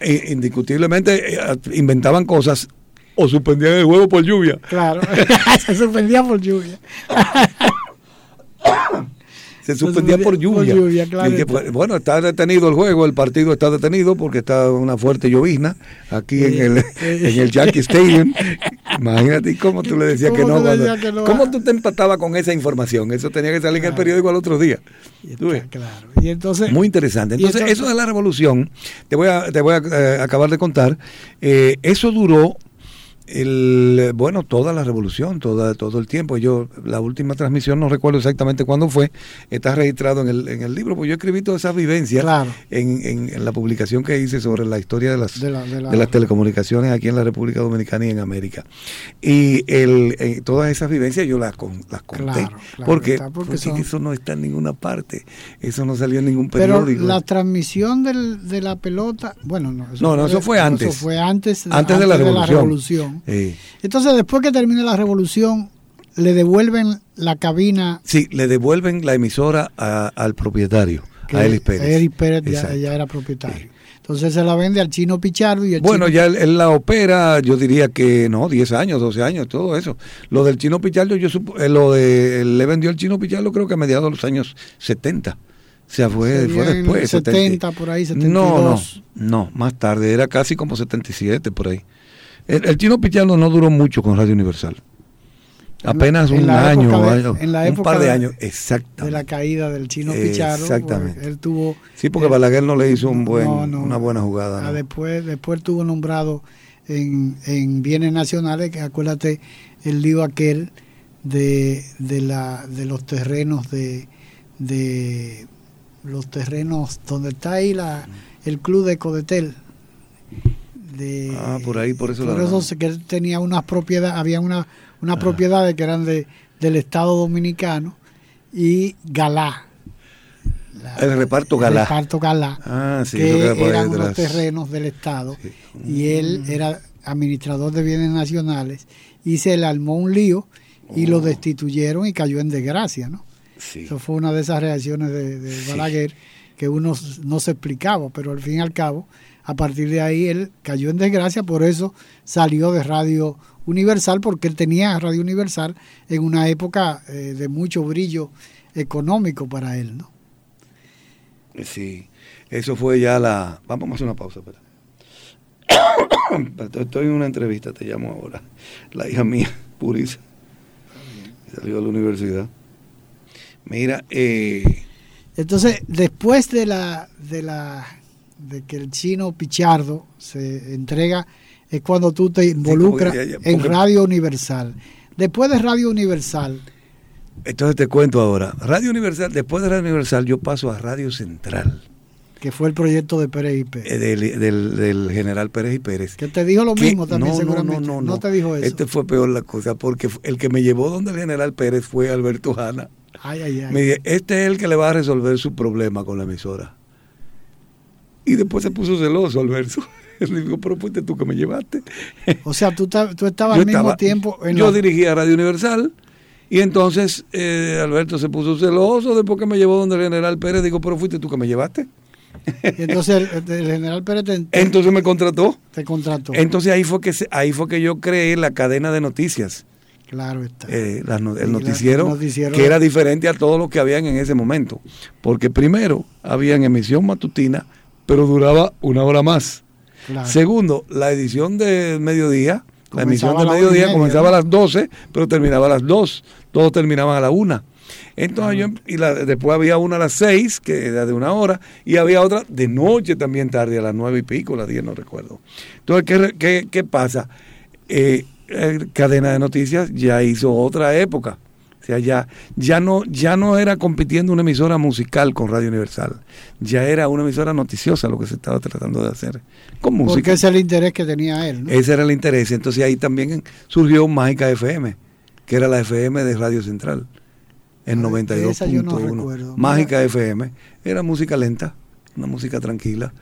Eh, indiscutiblemente eh, inventaban cosas o suspendían el juego por lluvia. Claro, *laughs* se suspendía por lluvia. *coughs* Se suspendía por lluvia. por lluvia, claro. Y que, bueno, está detenido el juego, el partido está detenido porque está una fuerte llovizna aquí en el, en el Yankee Stadium. *laughs* Imagínate cómo tú le decías que ¿Cómo no. cuando- decías que no? ¿Cómo tú te empatabas con esa información? Eso tenía que salir en el periódico al otro día. Y está claro. Y entonces, Muy interesante. entonces- eso de la revolución, te voy a, te voy a eh, acabar de contar, eh, eso duró, el, bueno, toda la revolución, toda, todo el tiempo. Yo, la última transmisión, no recuerdo exactamente cuándo fue, está registrado en el, en el libro, porque yo escribí todas esas vivencias Claro. en, en- en la publicación que hice sobre la historia de las, De la- de la- de las telecomunicaciones aquí en la República Dominicana y en América. Y el, eh, todas esas vivencias yo las, con- las conté, Claro, claro, porque, porque porque son- eso no está en ninguna parte, eso no salió en ningún pero periódico. la transmisión del, de la pelota, bueno, no, No, no, eso fue antes. Eso fue antes, Antes de la revolución. revolución. Entonces, después que termine la revolución, le devuelven la cabina sí, le devuelven la emisora a- al propietario, a Elis Pérez. Elis Pérez ya, era propietario. Entonces se la vende al chino Pichardo y el Bueno, chino ya él, él la opera, yo diría que no, 10 años, 12 años, todo eso. Lo del chino Pichardo, yo supo- eh, lo de, él le vendió el chino Pichardo creo que a mediados de los años 70. O sea, fue, después. 70 por ahí, No, no, 72. no, más tarde, era casi como 77 por ahí. El, el chino Pichardo no duró mucho con Radio Universal. Apenas en un año, de- en la un época par de de- años, de exactamente. la caída del chino Pichardo. Exactamente. porque Él tuvo Sí, porque eh, Balaguer no le hizo un buen, no, no. una buena jugada. Ah, ¿no? después, después tuvo nombrado en, en bienes nacionales, que acuérdate el lío aquel de, de, la, de los terrenos de, de los terrenos donde está ahí la, el club de Codetel. De, Ah, por ahí, por eso por la- eso que él tenía unas propiedades, había una, unas propiedades que eran de, del Estado Dominicano y Galá. La- El reparto el Galá. reparto Galá Ah, sí, que ahí eran unos terrenos del Estado Sí. y él era administrador de bienes nacionales y se le armó un lío y Oh. lo destituyeron y cayó en desgracia, ¿no? Sí. Eso fue una de esas reacciones de, de. Balaguer que uno no se explicaba, pero al fin y al cabo, a partir de ahí él cayó en desgracia, por eso salió de Radio Universal, porque él tenía Radio Universal en una época eh, de mucho brillo económico para él, ¿no? Sí, eso fue ya la... Vamos a hacer una pausa, espera. *coughs* Estoy- en una entrevista, te llamo ahora. La hija mía, Purisa, salió de la universidad. Mira, eh, Entonces, después de la, de la de que el chino Pichardo se entrega, es cuando tú te involucras en Radio Universal. Después de Radio Universal, entonces te cuento ahora. Radio Universal, después de Radio Universal, yo paso a Radio Central, que fue el proyecto de Pérez y Pérez, eh, del, del- del general Pérez y Pérez. que te dijo lo que- mismo también no, no, seguramente. No, no, no, te dijo eso. Este fue peor la cosa, porque el que me llevó donde el general Pérez fue Alberto Hanna. ay, ay, ay. Me dije, este es el que le va a resolver su problema con la emisora. Y después se puso celoso Alberto. *laughs* Le digo, pero fuiste tú que me llevaste. O sea, tú, tú estabas Yo al mismo estaba- tiempo en yo la- dirigía Radio Universal y entonces eh, Alberto se puso celoso después que me llevó donde el general Pérez. Digo, pero fuiste tú que me llevaste. Entonces el, el general Pérez te, Entonces me contrató. te contrató. Entonces ahí fue que ahí fue que yo creé la cadena de noticias, claro está. eh, la el la- noticiero, noticiero. que era diferente a todo lo que habían en ese momento, porque primero había en emisión matutina, pero duraba una hora más. claro. Segundo, la edición de mediodía, la Comenzaba emisión la una y mediodía media, comenzaba ¿no? a las 12, pero terminaba a las 2. Todos terminaban a la 1. Entonces yo, y la- después había una a las 6, que era de una hora, y había otra de noche también tarde, a las 9 y pico, a las 10, no recuerdo. Entonces, ¿qué, qué, qué pasa? Eh, cadena de noticias ya hizo otra época. Sea, ya, ya, no, ya no era compitiendo una emisora musical con Radio Universal, ya era una emisora noticiosa lo que se estaba tratando de hacer con música. Porque ese es el interés que tenía él. ¿no? Ese era el interés. Entonces ahí también surgió Mágica FM, que era la FM de Radio Central, en Ah, de esa yo no 92.1. Mágica FM, era música lenta, una música tranquila.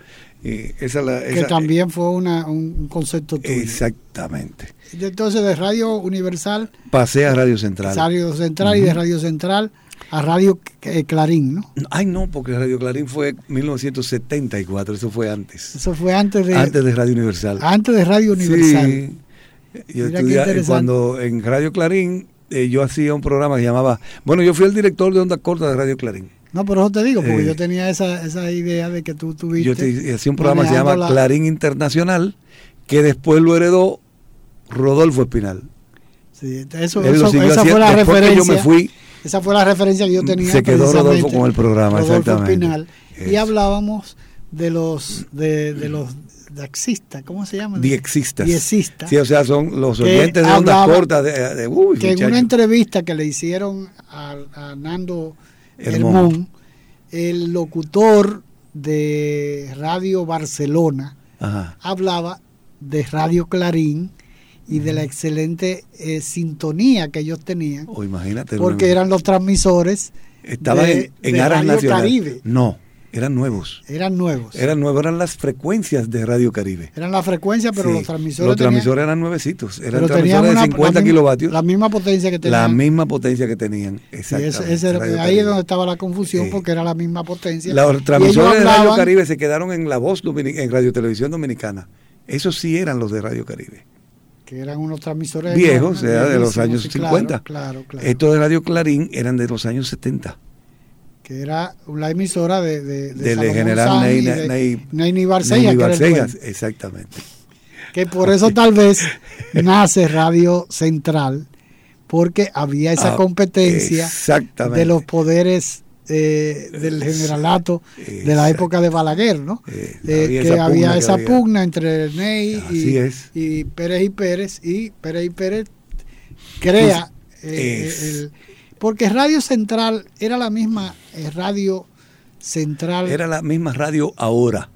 Y esa la, que esa- también fue una, un, concepto tuyo. Exactamente. Entonces de Radio Universal, Pasé a Radio Central. Radio Central y de Radio Central a Radio eh, Clarín, ¿no? Ay, no, porque Radio Clarín fue 1974, eso fue antes. Eso fue antes de Antes de Radio Universal. antes de Radio Universal. Sí. Yo estudiaba- interesante. cuando en Radio Clarín eh, yo hacía un programa que llamaba, bueno, yo fui el director de Onda Corta de Radio Clarín. No, pero eso te digo, porque Eh, yo tenía esa, esa idea de que tú tuviste. Yo te- hacía un programa que se llama la- Clarín Internacional, que después lo heredó Rodolfo Espinal. Sí, eso, eso- esa fue la referencia. yo me fui, Esa fue la referencia que yo tenía. Se quedó Rodolfo con el programa, Rodolfo exactamente. Espinal. Y hablábamos de los de, de los taxistas, ¿cómo se llaman? diexistas. Diexistas. Sí, o sea, son los oyentes de Onda hablaba- Corta. De, de- uy, que en muchacho. una entrevista que le hicieron a, a Nando Hermón, el locutor de Radio Barcelona Ajá. hablaba de Radio Clarín y de la excelente eh, sintonía que ellos tenían, O imagínate. porque eran los transmisores, Estaban de- en, en de aras Radio nacionales. Caribe. No, eran nuevos. eran nuevos. Eran nuevos, eran las frecuencias de Radio Caribe. eran la frecuencia, pero Sí, los transmisores, los tenían- transmisores eran nuevecitos. Eran transmisores una- de 50 la misma- kilovatios. La misma potencia que tenían. La misma potencia que tenían. Exactamente. ese- ese ahí es donde estaba la confusión, Sí. porque era la misma potencia. Los transmisores de Radio Caribe se quedaron en la voz domini- en Radio Televisión Dominicana. Esos sí eran los de Radio Caribe. que eran unos transmisores Viejos, enormes, era de los años sí, 50. Claro, claro, claro. Estos de Radio Clarín eran de los años 70. Que era la emisora de, de, de Del general Ney, Ney, Ney Barcella, Ney que exactamente. que por eso tal vez *laughs* nace Radio Central, porque había esa Ah, competencia de los poderes eh, del generalato de la época de Balaguer, ¿no? Eh, Eh, había que esa había pugna que esa había. pugna entre Ney y, Pérez y Pérez, y Pérez y Pérez crea Pues, es- el- porque Radio Central era la misma eh, Radio Central, Era la misma radio ahora,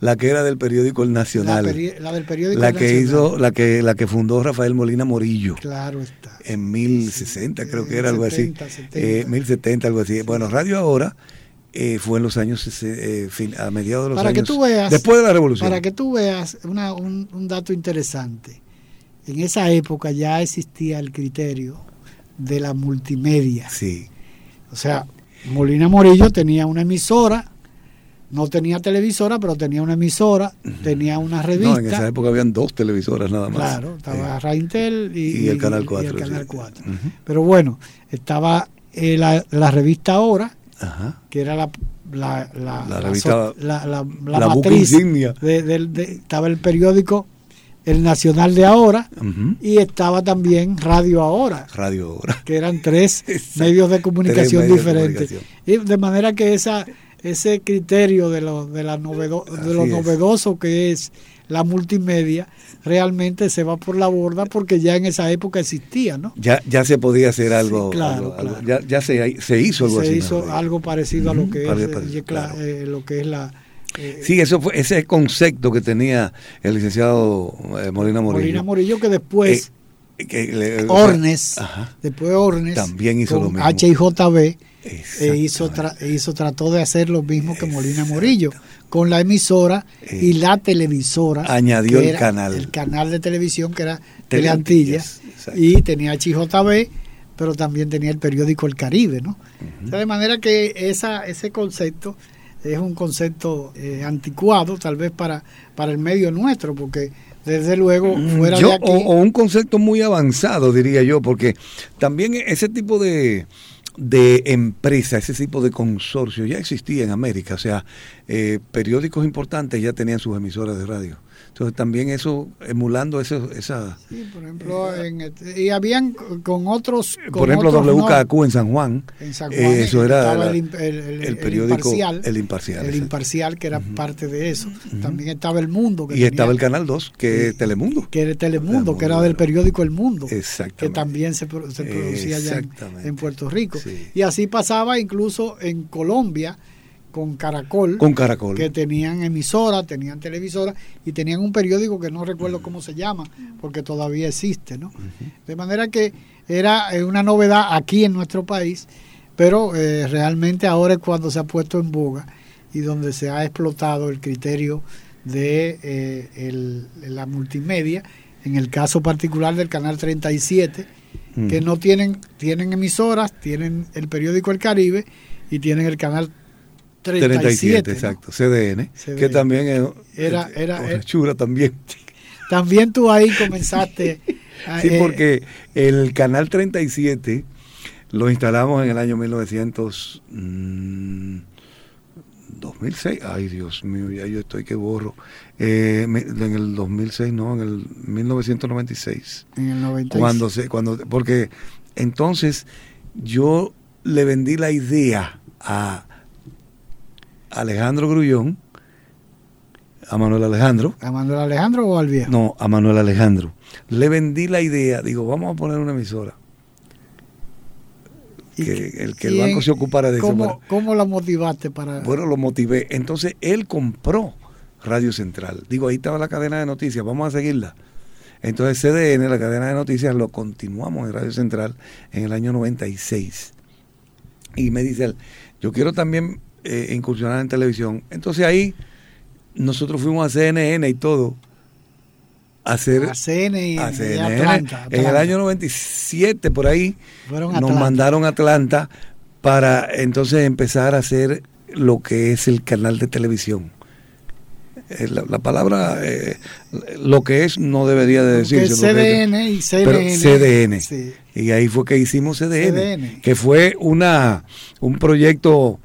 la que era del periódico El la, Nacional. peri- la del periódico La que Nacional. hizo, la que, la que fundó Rafael Molina Morillo. Claro está. en 1060, creo que era algo 70, así. 70. Eh, 1070, algo así. Bueno, Radio Ahora eh, fue en los años, eh, fin- a mediados de los Para años. que tú veas, Después de la revolución. Para que tú veas una- un, un dato interesante. En esa época ya existía el criterio de la multimedia. Sí. O sea, Molina Morillo tenía una emisora, no tenía televisora, pero tenía una emisora, tenía una revista. No, en esa época habían dos televisoras nada más. Claro, estaba Eh, Raintel y, y el Canal y 4. el Canal sí. 4. Ujú. Pero bueno, estaba eh, la, la revista Ahora, Ajá. que era la, la, la, La revista- la, la- matriz insignia. de- del- de- estaba el periódico El Nacional de Ahora y estaba también Radio Ahora, Radio Ahora. que eran tres *laughs* medios de comunicación medios de diferentes. comunicación. Y de manera que esa ese criterio de lo, de la novedo- de lo novedoso que es la multimedia realmente se va por la borda porque ya en esa época existía, ¿no? Ya, ya se podía hacer algo. claro, algo- algo- claro. Ya, ya se, se hizo algo se así. hizo mejor dicho. algo parecido a lo que pare- es, pare- cla- claro. eh, lo que es la Sí, eso fue, ese concepto que tenía el licenciado eh, Molina Morillo. Molina Morillo que después Eh, que le- Ornes, Ajá. después Ornes También hizo lo mismo. HIJB eh, hizo, tra- hizo trató de hacer lo mismo que Molina Morillo con la emisora y Eh, la televisora añadió el canal. el canal de televisión que era Teleantillas, y tenía HIJB pero también tenía el periódico El Caribe no O sea, de manera que esa ese concepto es un concepto eh, anticuado, tal vez para, para el medio nuestro, porque desde luego Mm, fuera yo- de aquí... o, o un concepto muy avanzado, diría yo, porque también ese tipo de, de empresa, ese tipo de consorcio ya existía en América. O sea, eh, periódicos importantes ya tenían sus emisoras de radio. Entonces también eso, emulando eso, esa... Sí, por ejemplo, en este- y habían con otros... con por ejemplo, otros no- WKQ en San Juan. en San eh, Juan eso era la- el, el- el- el periódico imparcial, El Imparcial. el imparcial que era parte de eso. También estaba el Mundo. Que y estaba el Canal 2, que es Telemundo. que era Telemundo, Telemundo, que era del periódico El Mundo, que Exactamente. también se, se producía allá en, Puerto Rico. Sí. Y así pasaba incluso en Colombia con Caracol, Con Caracol. que tenían emisora, tenían televisora y tenían un periódico que no recuerdo cómo se llama, porque todavía existe, ¿no? De manera que era eh, una novedad aquí en nuestro país, pero eh, realmente ahora es cuando se ha puesto en boga y donde se ha explotado el criterio de eh, el- la multimedia, en el caso particular del canal 37, Mm. que no tienen, tienen emisoras, tienen el periódico El Caribe y tienen el canal 37. 37, ¿no? exacto. CDN, CDN. que también es... Era- era- una era- chura también. También tú ahí comenzaste. a- *laughs* Sí, eh, porque el canal 37 lo instalamos en el año 1900, mm, 2006. Ay, Dios mío, ya yo estoy que borro. Eh, en el 2006, no, en el 1996. en el 96. Cuando se, cuando, porque entonces yo le vendí la idea a Alejandro Grullón, a Manuel Alejandro, ¿A Manuel Alejandro o al viejo? no, a Manuel Alejandro. Le vendí la idea, digo, vamos a poner una emisora. ¿Y que el- que el banco en- se ocupara de eso, ¿cómo, bueno. ¿Cómo la motivaste para.? Bueno, lo motivé. Entonces él compró Radio Central. Digo, ahí estaba la cadena de noticias, vamos a seguirla. Entonces CDN, la cadena de noticias, lo continuamos en Radio Central en el año 96. Y me dice él, yo quiero también eh, incursionar en televisión. Entonces ahí nosotros fuimos a CNN y todo. A hacer a CN y a CNN. Atlanta, En el año 97, por ahí, nos mandaron a Atlanta para entonces empezar a hacer lo que es el canal de televisión. Eh, La, la palabra, eh, lo que es, no debería de decirse. CDN y CNN. CDN. Sí. Y ahí fue que hicimos CDN, CDN. que fue una un proyecto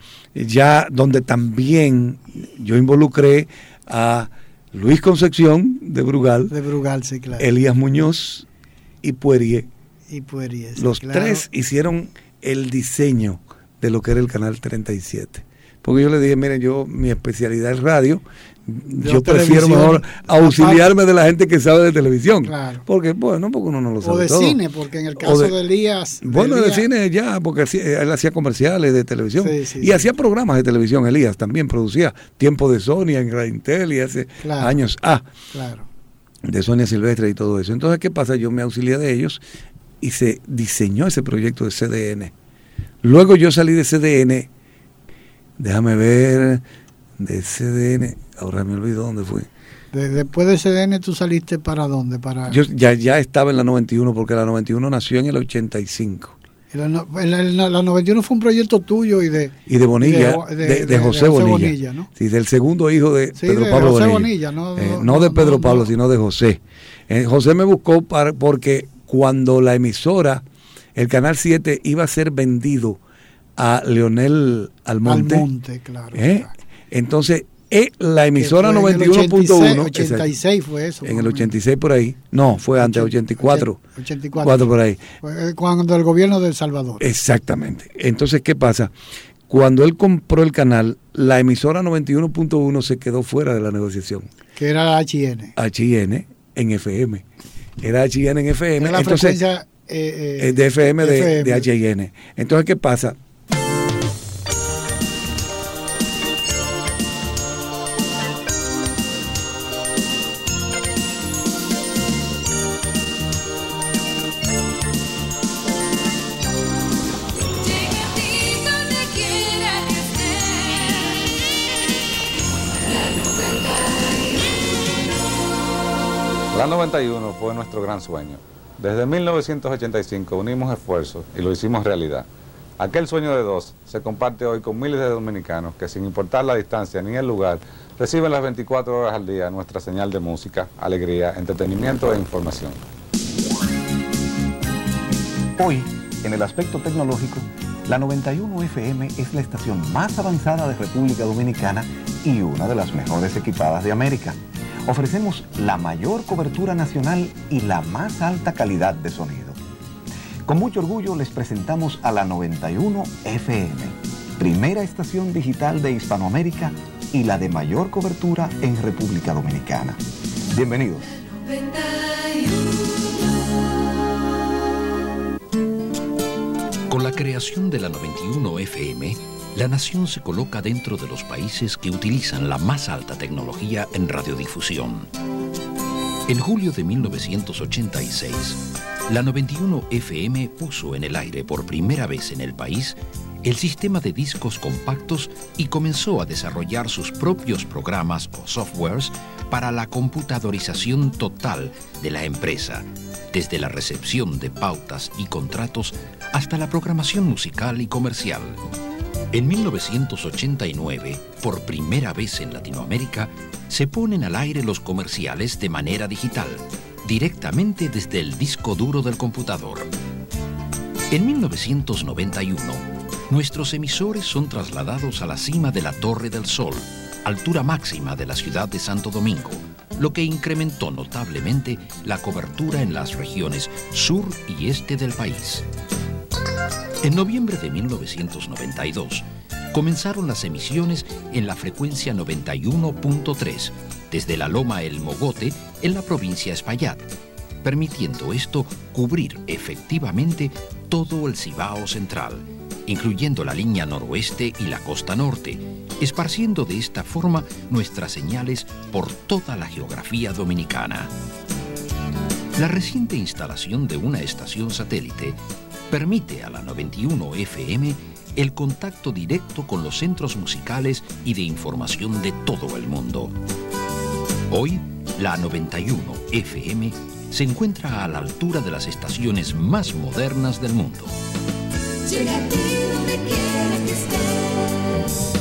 ya donde también yo involucré a Luis Concepción de Brugal, De Brugal, sí, claro. Elías Muñoz y Puerie. y Pueries. Los claro. tres hicieron el diseño de lo que era el canal 37. Porque yo le dije, miren, yo mi especialidad es radio, yo prefiero mejor auxiliarme de la gente que sabe de televisión. Claro. Porque, bueno, porque uno no lo sabe. O de todo. cine, porque en el caso de- de, Elías. Bueno, de Elías- cine ya, porque él hacía comerciales de televisión Sí, sí, y sí. hacía programas de televisión, Elías también producía Tiempo de Sonia en Radio Intel y hace Claro. años ah, Claro. de Sonia Silvestre y todo eso. Entonces, ¿qué pasa? Yo me auxilié de ellos y se diseñó ese proyecto de CDN. Luego yo salí de CDN, déjame ver, de CDN, ahora me olvido dónde fue. De- después de CDN, ¿tú saliste para dónde? Para, Yo ya, ya estaba en la 91 porque la 91 nació en el 85. en la, no- en la- en la- la 91 fue un proyecto tuyo y de. Y de Bonilla, de- de, de- de José, José Bonilla. Bonilla, ¿no? Sí, del segundo hijo de Sí, Pedro Pablo José Bonilla. Bonilla, no- Eh, no- no de Pedro Pablo, no. sino de José. Eh, José me buscó para, porque cuando la emisora, el Canal 7, iba a ser vendido a Leonel Almonte, Almonte, claro. ¿eh? claro. entonces eh, la emisora fue en el 91.1, 86, 86 fue eso. en el o menos. 86 por ahí, no, fue antes, 84, 84. 4 por ahí. Eh, Cuando el gobierno de El Salvador. Exactamente. Entonces, ¿qué pasa? Cuando él compró el canal, la emisora 91.1 se quedó fuera de la negociación. que era la HN. HIN en FM. Era HIN en FM. Era la Entonces, frecuencia eh, eh, eh, de FM de, FM. de HIN. Entonces, ¿qué pasa? 91 fue nuestro gran sueño. Desde 1985 unimos esfuerzos y lo hicimos realidad. Aquel sueño de dos se comparte hoy con miles de dominicanos que sin importar la distancia ni el lugar, reciben las 24 horas al día nuestra señal de música, alegría, entretenimiento e información. Hoy, en el aspecto tecnológico, la 91 FM es la estación más avanzada de República Dominicana y una de las mejores equipadas de América. Ofrecemos la mayor cobertura nacional y la más alta calidad de sonido. Con mucho orgullo les presentamos a la 91 FM, primera estación digital de Hispanoamérica y la de mayor cobertura en República Dominicana. Bienvenidos. Con la creación de la 91 FM, la nación se coloca dentro de los países que utilizan la más alta tecnología en radiodifusión. En julio de 1986, la 91 FM puso en el aire por primera vez en el país el sistema de discos compactos y comenzó a desarrollar sus propios programas o softwares para la computadorización total de la empresa, desde la recepción de pautas y contratos hasta la programación musical y comercial. En 1989, por primera vez en Latinoamérica, se ponen al aire los comerciales de manera digital, directamente desde el disco duro del computador. En 1991, nuestros emisores son trasladados a la cima de la Torre del Sol, altura máxima de la ciudad de Santo Domingo, lo que incrementó notablemente la cobertura en las regiones sur y este del país. En noviembre de 1992, comenzaron las emisiones en la frecuencia 91.3 desde la Loma El Mogote en la provincia Espaillat, permitiendo esto cubrir efectivamente todo el Cibao Central, incluyendo la línea noroeste y la costa norte, esparciendo de esta forma nuestras señales por toda la geografía dominicana. La reciente instalación de una estación satélite permite a la 91 FM el contacto directo con los centros musicales y de información de todo el mundo. Hoy, la 91 FM se encuentra a la altura de las estaciones más modernas del mundo. Donde quiera que estés.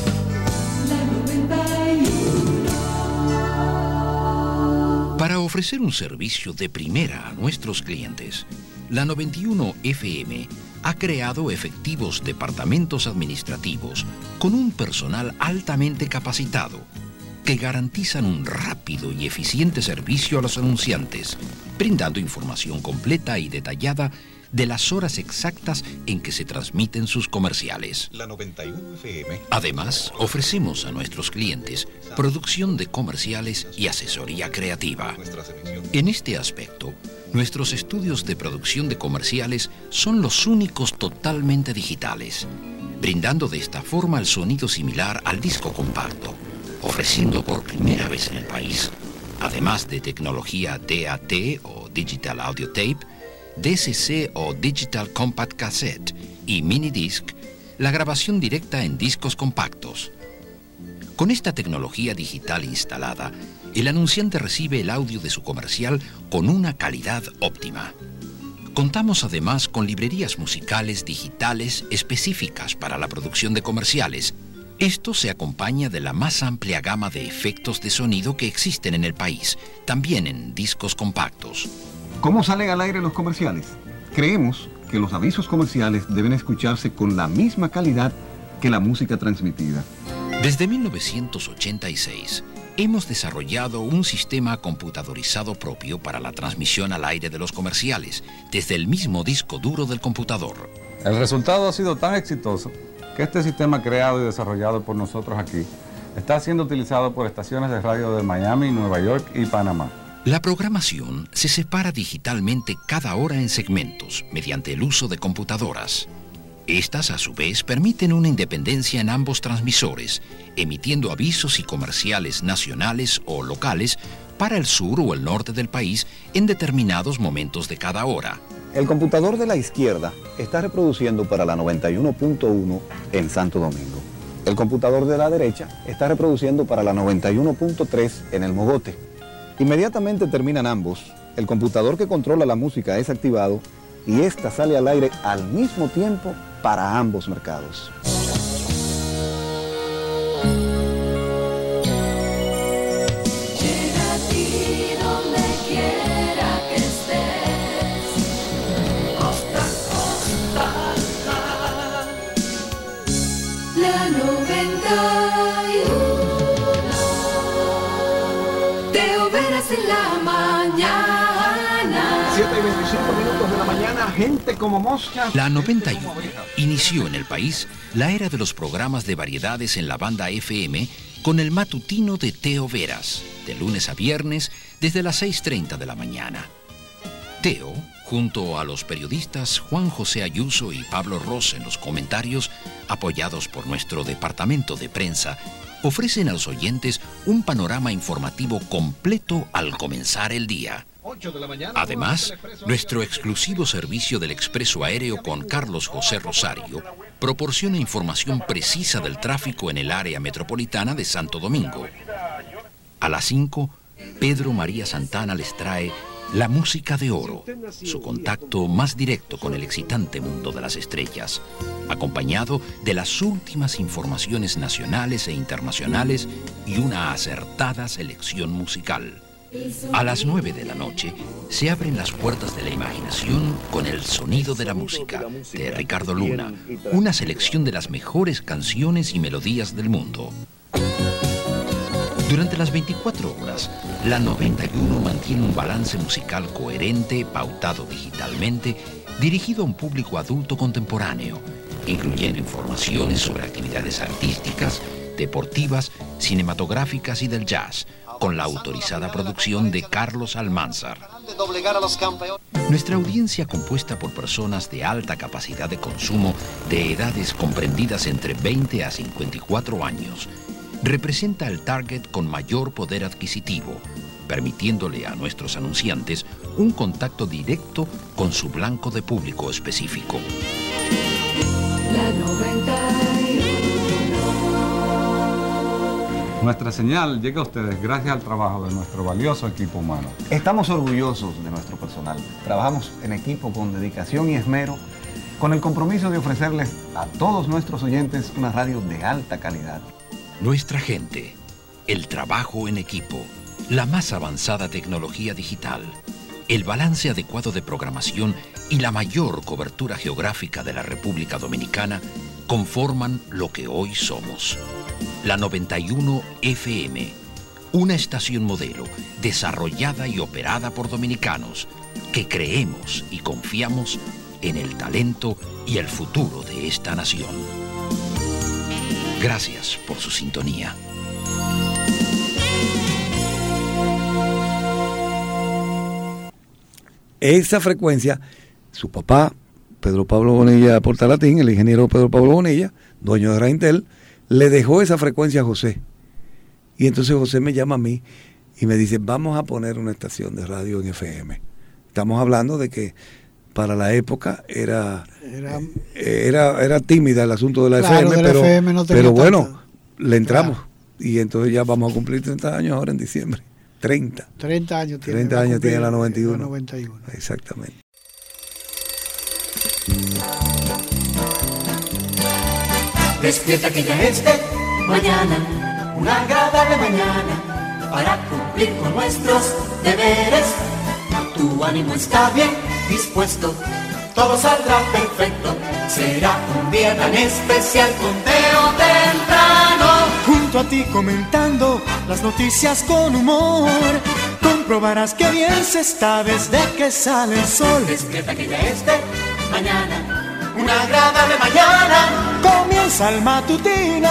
La 91. Para ofrecer un servicio de primera a nuestros clientes, la 91 FM ha creado efectivos departamentos administrativos con un personal altamente capacitado que garantizan un rápido y eficiente servicio a los anunciantes, brindando información completa y detallada de las horas exactas en que se transmiten sus comerciales. La 91 FM. Además, ofrecemos a nuestros clientes producción de comerciales y asesoría creativa. En este aspecto, nuestros estudios de producción de comerciales son los únicos totalmente digitales, brindando de esta forma el sonido similar al disco compacto, ofreciendo por primera vez en el país, además de tecnología DAT o Digital Audio Tape, DCC o Digital Compact Cassette y Mini Disc, la grabación directa en discos compactos. Con esta tecnología digital instalada, el anunciante recibe el audio de su comercial con una calidad óptima. Contamos además con librerías musicales digitales específicas para la producción de comerciales. Esto se acompaña de la más amplia gama de efectos de sonido que existen en el país, también en discos compactos. ¿Cómo salen al aire los comerciales? Creemos que los avisos comerciales deben escucharse con la misma calidad que la música transmitida. Desde 1986, hemos desarrollado un sistema computadorizado propio para la transmisión al aire de los comerciales, desde el mismo disco duro del computador. El resultado ha sido tan exitoso que este sistema creado y desarrollado por nosotros aquí está siendo utilizado por estaciones de radio de Miami, Nueva York y Panamá. La programación se separa digitalmente cada hora en segmentos mediante el uso de computadoras. Estas, a su vez, permiten una independencia en ambos transmisores, emitiendo avisos y comerciales nacionales o locales para el sur o el norte del país en determinados momentos de cada hora. El computador de la izquierda está reproduciendo para la 91.1 en Santo Domingo. El computador de la derecha está reproduciendo para la 91.3 en el Mogote. Inmediatamente terminan ambos, el computador que controla la música es activado y esta sale al aire al mismo tiempo para ambos mercados. Gente como moscas. La 91 inició en el país la era de los programas de variedades en la banda FM con el matutino de Teo Veras, de lunes a viernes desde las 6.30 de la mañana. Teo, junto a los periodistas Juan José Ayuso y Pablo Ross en los comentarios, apoyados por nuestro departamento de prensa, ofrecen a los oyentes un panorama informativo completo al comenzar el día. Además, nuestro exclusivo servicio del expreso aéreo con Carlos José Rosario proporciona información precisa del tráfico en el área metropolitana de Santo Domingo. A las 5, Pedro María Santana les trae La Música de Oro, su contacto más directo con el excitante mundo de las estrellas, acompañado de las últimas informaciones nacionales e internacionales y una acertada selección musical. A las 9 de la noche se abren las puertas de la imaginación con el sonido de la música de Ricardo Luna, una selección de las mejores canciones y melodías del mundo. Durante las 24 horas, la 91 mantiene un balance musical coherente, pautado digitalmente, dirigido a un público adulto contemporáneo, incluyendo informaciones sobre actividades artísticas, deportivas, cinematográficas y del jazz, con la autorizada producción de Carlos Almanzar. Nuestra audiencia compuesta por personas de alta capacidad de consumo de edades comprendidas entre 20 a 54 años representa el target con mayor poder adquisitivo, permitiéndole a nuestros anunciantes un contacto directo con su blanco de público específico. La 91. Nuestra señal llega a ustedes gracias al trabajo de nuestro valioso equipo humano. Estamos orgullosos de nuestro personal. Trabajamos en equipo con dedicación y esmero, con el compromiso de ofrecerles a todos nuestros oyentes una radio de alta calidad. Nuestra gente, el trabajo en equipo, la más avanzada tecnología digital, el balance adecuado de programación y la mayor cobertura geográfica de la República Dominicana conforman lo que hoy somos. La 91 FM, una estación modelo desarrollada y operada por dominicanos que creemos y confiamos en el talento y el futuro de esta nación. Gracias por su sintonía. Esa frecuencia, su papá, Pedro Pablo Bonilla Portalatín, el ingeniero Pedro Pablo Bonilla, dueño de Raintel, le dejó esa frecuencia a José. Y entonces José me llama a mí y me dice, vamos a poner una estación de radio en FM. Estamos hablando de que para la época era, Era- era, era tímida el asunto de la Claro, FM, de la pero, FM no tenía pero bueno, le entramos. Y entonces ya vamos a cumplir 30 años ahora en diciembre. 30. 30 años tiene. 30 va a años tiene la el 91. 91. Exactamente. Despierta que ya es de mañana, una agradable mañana, para cumplir con nuestros deberes. Tu ánimo está bien dispuesto, todo saldrá perfecto. Será un día tan especial, conteo temprano. Junto a ti comentando las noticias con humor. Comprobarás que bien se está desde que sale el sol. Despierta que ya es de mañana, una agradable mañana. Comienza el matutino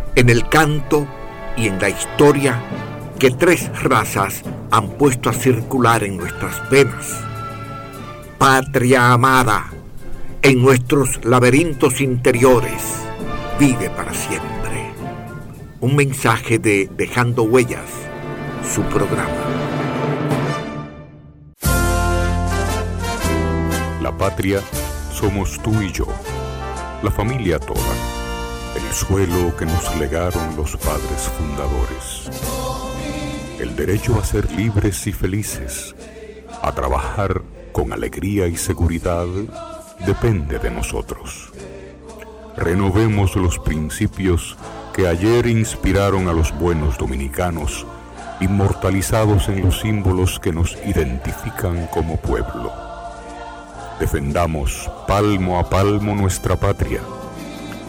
en el canto y en la historia que tres razas han puesto a circular en nuestras venas. Patria amada, en nuestros laberintos interiores, vive para siempre. Un mensaje de Dejando Huellas, su programa. La patria somos tú y yo, la familia toda, el suelo que nos legaron los padres fundadores, el derecho a ser libres y felices, a trabajar con alegría y seguridad, depende de nosotros. Renovemos los principios que ayer inspiraron a los buenos dominicanos, inmortalizados en los símbolos que nos identifican como pueblo. Defendamos palmo a palmo nuestra patria,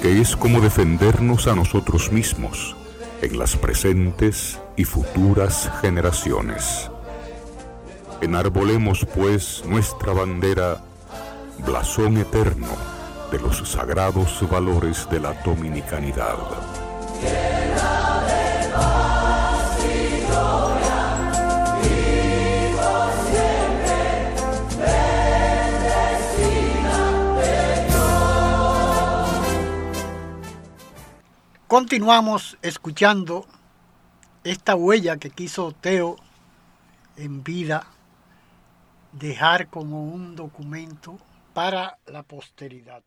que es como defendernos a nosotros mismos en las presentes y futuras generaciones. Enarbolemos pues nuestra bandera, blasón eterno de los sagrados valores de la dominicanidad. Continuamos escuchando esta huella que quiso Teo en vida dejar como un documento para la posteridad.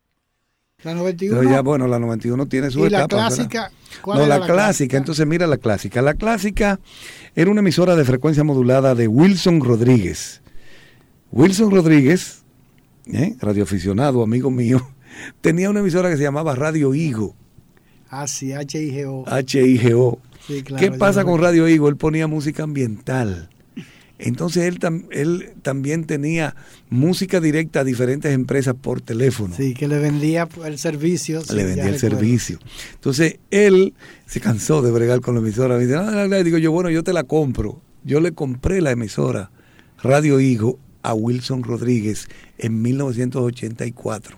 La 91. Pero ya, bueno, la 91 tiene su ¿Y la clásica? ¿Cuál No, era la, la clásica, clásica? entonces mira la clásica. La clásica era una emisora de frecuencia modulada de Wilson Rodríguez. Wilson Rodríguez, ¿eh? radioaficionado, amigo mío, *laughs* tenía una emisora que se llamaba Radio Higo, Ah, sí, H-I-G-O. H-I-G-O. Sí, claro, ¿Qué pasa con Radio Higo? Él ponía música ambiental. Entonces él, tam- él también tenía música directa a diferentes empresas por teléfono. Sí, que le vendía el servicio. le vendía el recuerdo. servicio. Entonces él se cansó de bregar con la emisora. Me dice, digo yo, bueno, yo te la compro. Yo le compré la emisora Radio Higo a Wilson Rodríguez en 1984.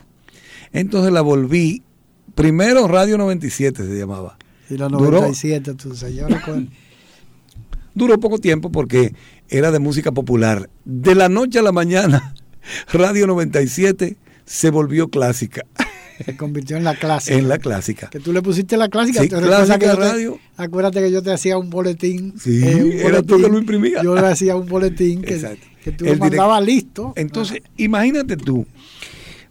Entonces la volví, primero Radio 97 se llamaba. Sí, la Duró- 97, tú sabes, yo recuerdo. Duró poco tiempo porque era de música popular. De la noche a la mañana, *laughs* Radio 97 se volvió clásica. Se convirtió en la clásica. En la clásica. Que tú le pusiste la clásica. Sí, ¿te recuerdas clásica que te- radio. acuérdate que yo te hacía un boletín. Sí, eh, un era tú que lo imprimías. Yo le hacía un boletín que, que tú El lo mandabas listo. Entonces, imagínate tú,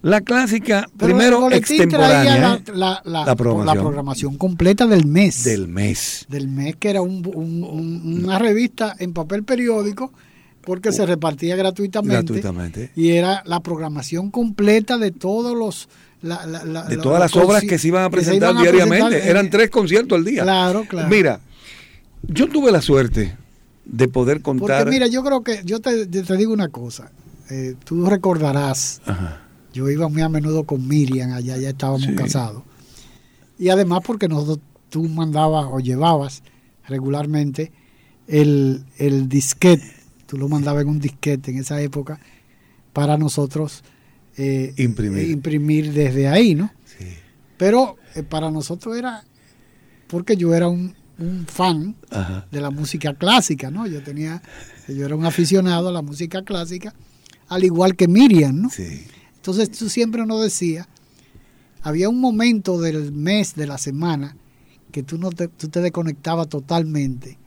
la clásica, Pero primero extemporánea, la, ¿eh? la- programación. la programación completa del mes. del mes. del mes, que era un- un- un- una revista en papel periódico, porque se repartía gratuitamente. Gratuitamente. Y era la programación completa de todos los. la- la- la- De todas las obras que se iban a presentar iban a diariamente. presentar Eran tres conciertos al día. Claro, claro. Mira, yo tuve la suerte de poder contar. Porque mira, yo creo que, yo te, te digo una cosa, eh, tú recordarás, Ajá. Yo iba muy a menudo con Miriam, allá ya estábamos Sí. casados. Y además porque nosotros, tú mandabas o llevabas regularmente el, el disquete, tú lo mandabas en un disquete en esa época, para nosotros eh, Imprimir. eh, imprimir desde ahí, ¿no? Sí. Pero eh, para nosotros era, porque yo era un, un fan Ajá. de la música clásica, ¿no? Yo tenía, yo era un aficionado a la música clásica, al igual que Miriam, ¿no? Sí. Entonces tú siempre nos decías, había un momento del mes, de la semana, que tú, no te, tú te desconectabas totalmente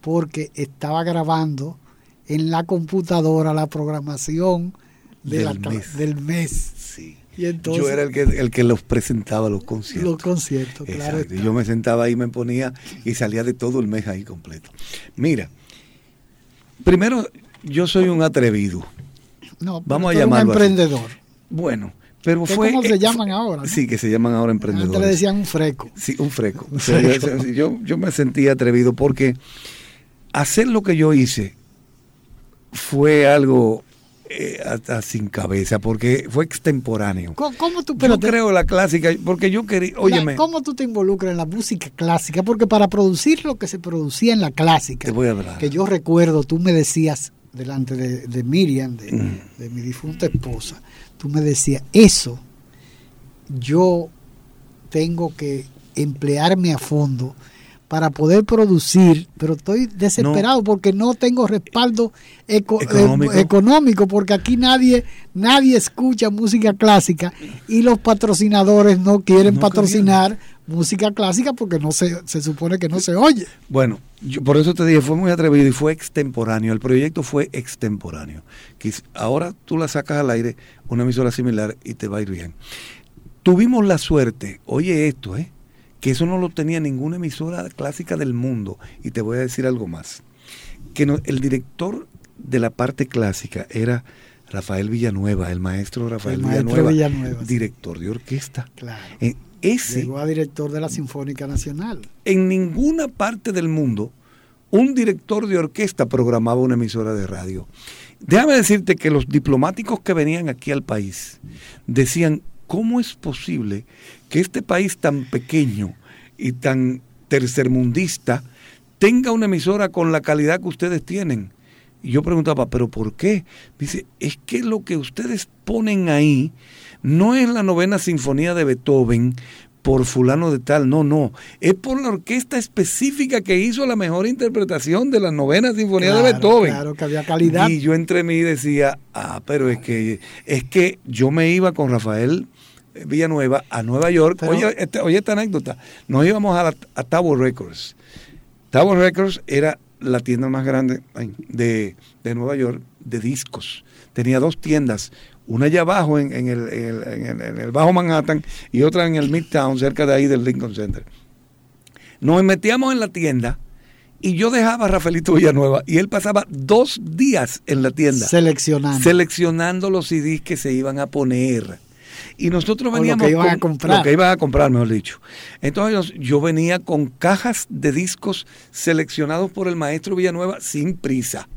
porque estaba grabando en la computadora la programación de Del la mes. del mes. Sí. Y entonces yo era el que, el que los presentaba los conciertos. los conciertos, claro. Yo me sentaba ahí, me ponía y salía de todo el mes ahí completo. Mira, primero, yo soy un atrevido. No, Vamos a eres un llamarlo así. Bueno, Pero ¿Qué- fue, ¿Cómo se eh, llaman ahora? no? Sí, que se llaman ahora Antes emprendedores. le decían un freco. Sí, un freco. Un O sea, yo- yo, yo me sentí atrevido porque hacer lo que yo hice fue algo eh, hasta sin cabeza, porque fue extemporáneo. ¿Cómo, cómo tú, Yo espérate, creo la clásica, porque yo quería, la- óyeme, ¿cómo tú te involucras en la música clásica? Porque para producir lo que se producía en la clásica, te voy a hablar. que yo recuerdo, tú me decías delante de, de Miriam, de, Mm. de mi difunta esposa, tú me decías, eso yo tengo que emplearme a fondo para poder producir, pero estoy desesperado porque no tengo respaldo eco- eh, Económico. económico, porque aquí nadie nadie escucha música clásica y los patrocinadores no quieren No patrocinar música clásica porque no se, se supone que no se oye. Bueno, yo por eso te dije, fue muy atrevido y fue extemporáneo. El proyecto fue extemporáneo. Ahora tú la sacas al aire, una emisora similar, y te va a ir bien. Tuvimos la suerte, oye esto, ¿eh? Que eso no lo tenía ninguna emisora clásica del mundo. Y te voy a decir algo más. Que no- el director de la parte clásica era Rafael Villanueva, el maestro Rafael El maestro Villanueva, Villanueva, director de orquesta. Claro. Eh, ese, Llegó a director de la Sinfónica Nacional. en ninguna parte del mundo un director de orquesta programaba una emisora de radio. Déjame decirte que los diplomáticos que venían aquí al país decían, ¿cómo es posible que este país tan pequeño y tan tercermundista tenga una emisora con la calidad que ustedes tienen? Y yo preguntaba, ¿pero por qué? Dice, es que lo que ustedes ponen ahí no es la novena sinfonía de Beethoven por fulano de tal, no, no, es por la orquesta específica que hizo la mejor interpretación de la novena sinfonía de Beethoven. Claro, que había calidad. Y yo entre mí decía, ah, pero es que es que yo me iba con Rafael Villanueva a Nueva York. Pero- oye, este- oye esta anécdota. Nos íbamos a, la- a Tower Records. Tower Records era la tienda más grande de, de Nueva York de discos. Tenía dos tiendas, una allá abajo en, en el, en el- en el- en el Bajo Manhattan y otra en el Midtown, cerca de ahí del Lincoln Center. Nos metíamos en la tienda y yo dejaba a Rafaelito Villanueva y él pasaba dos días en la tienda Seleccionando. seleccionando los CDs que se iban a poner. Y nosotros O lo veníamos que iban a comprar. Lo que iban a comprar, mejor dicho. Entonces yo venía con cajas de discos seleccionados por el maestro Villanueva sin prisa.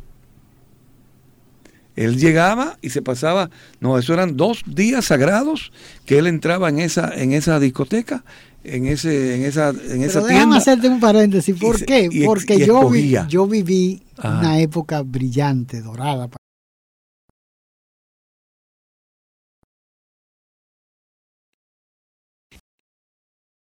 Él llegaba y se pasaba, no, eso eran dos días sagrados que él entraba en esa, en esa discoteca, en ese, en esa, en esa Pero déjame tienda. hacerte un paréntesis. ¿Por qué? y Porque y yo, vi- yo viví Ajá. una época brillante, dorada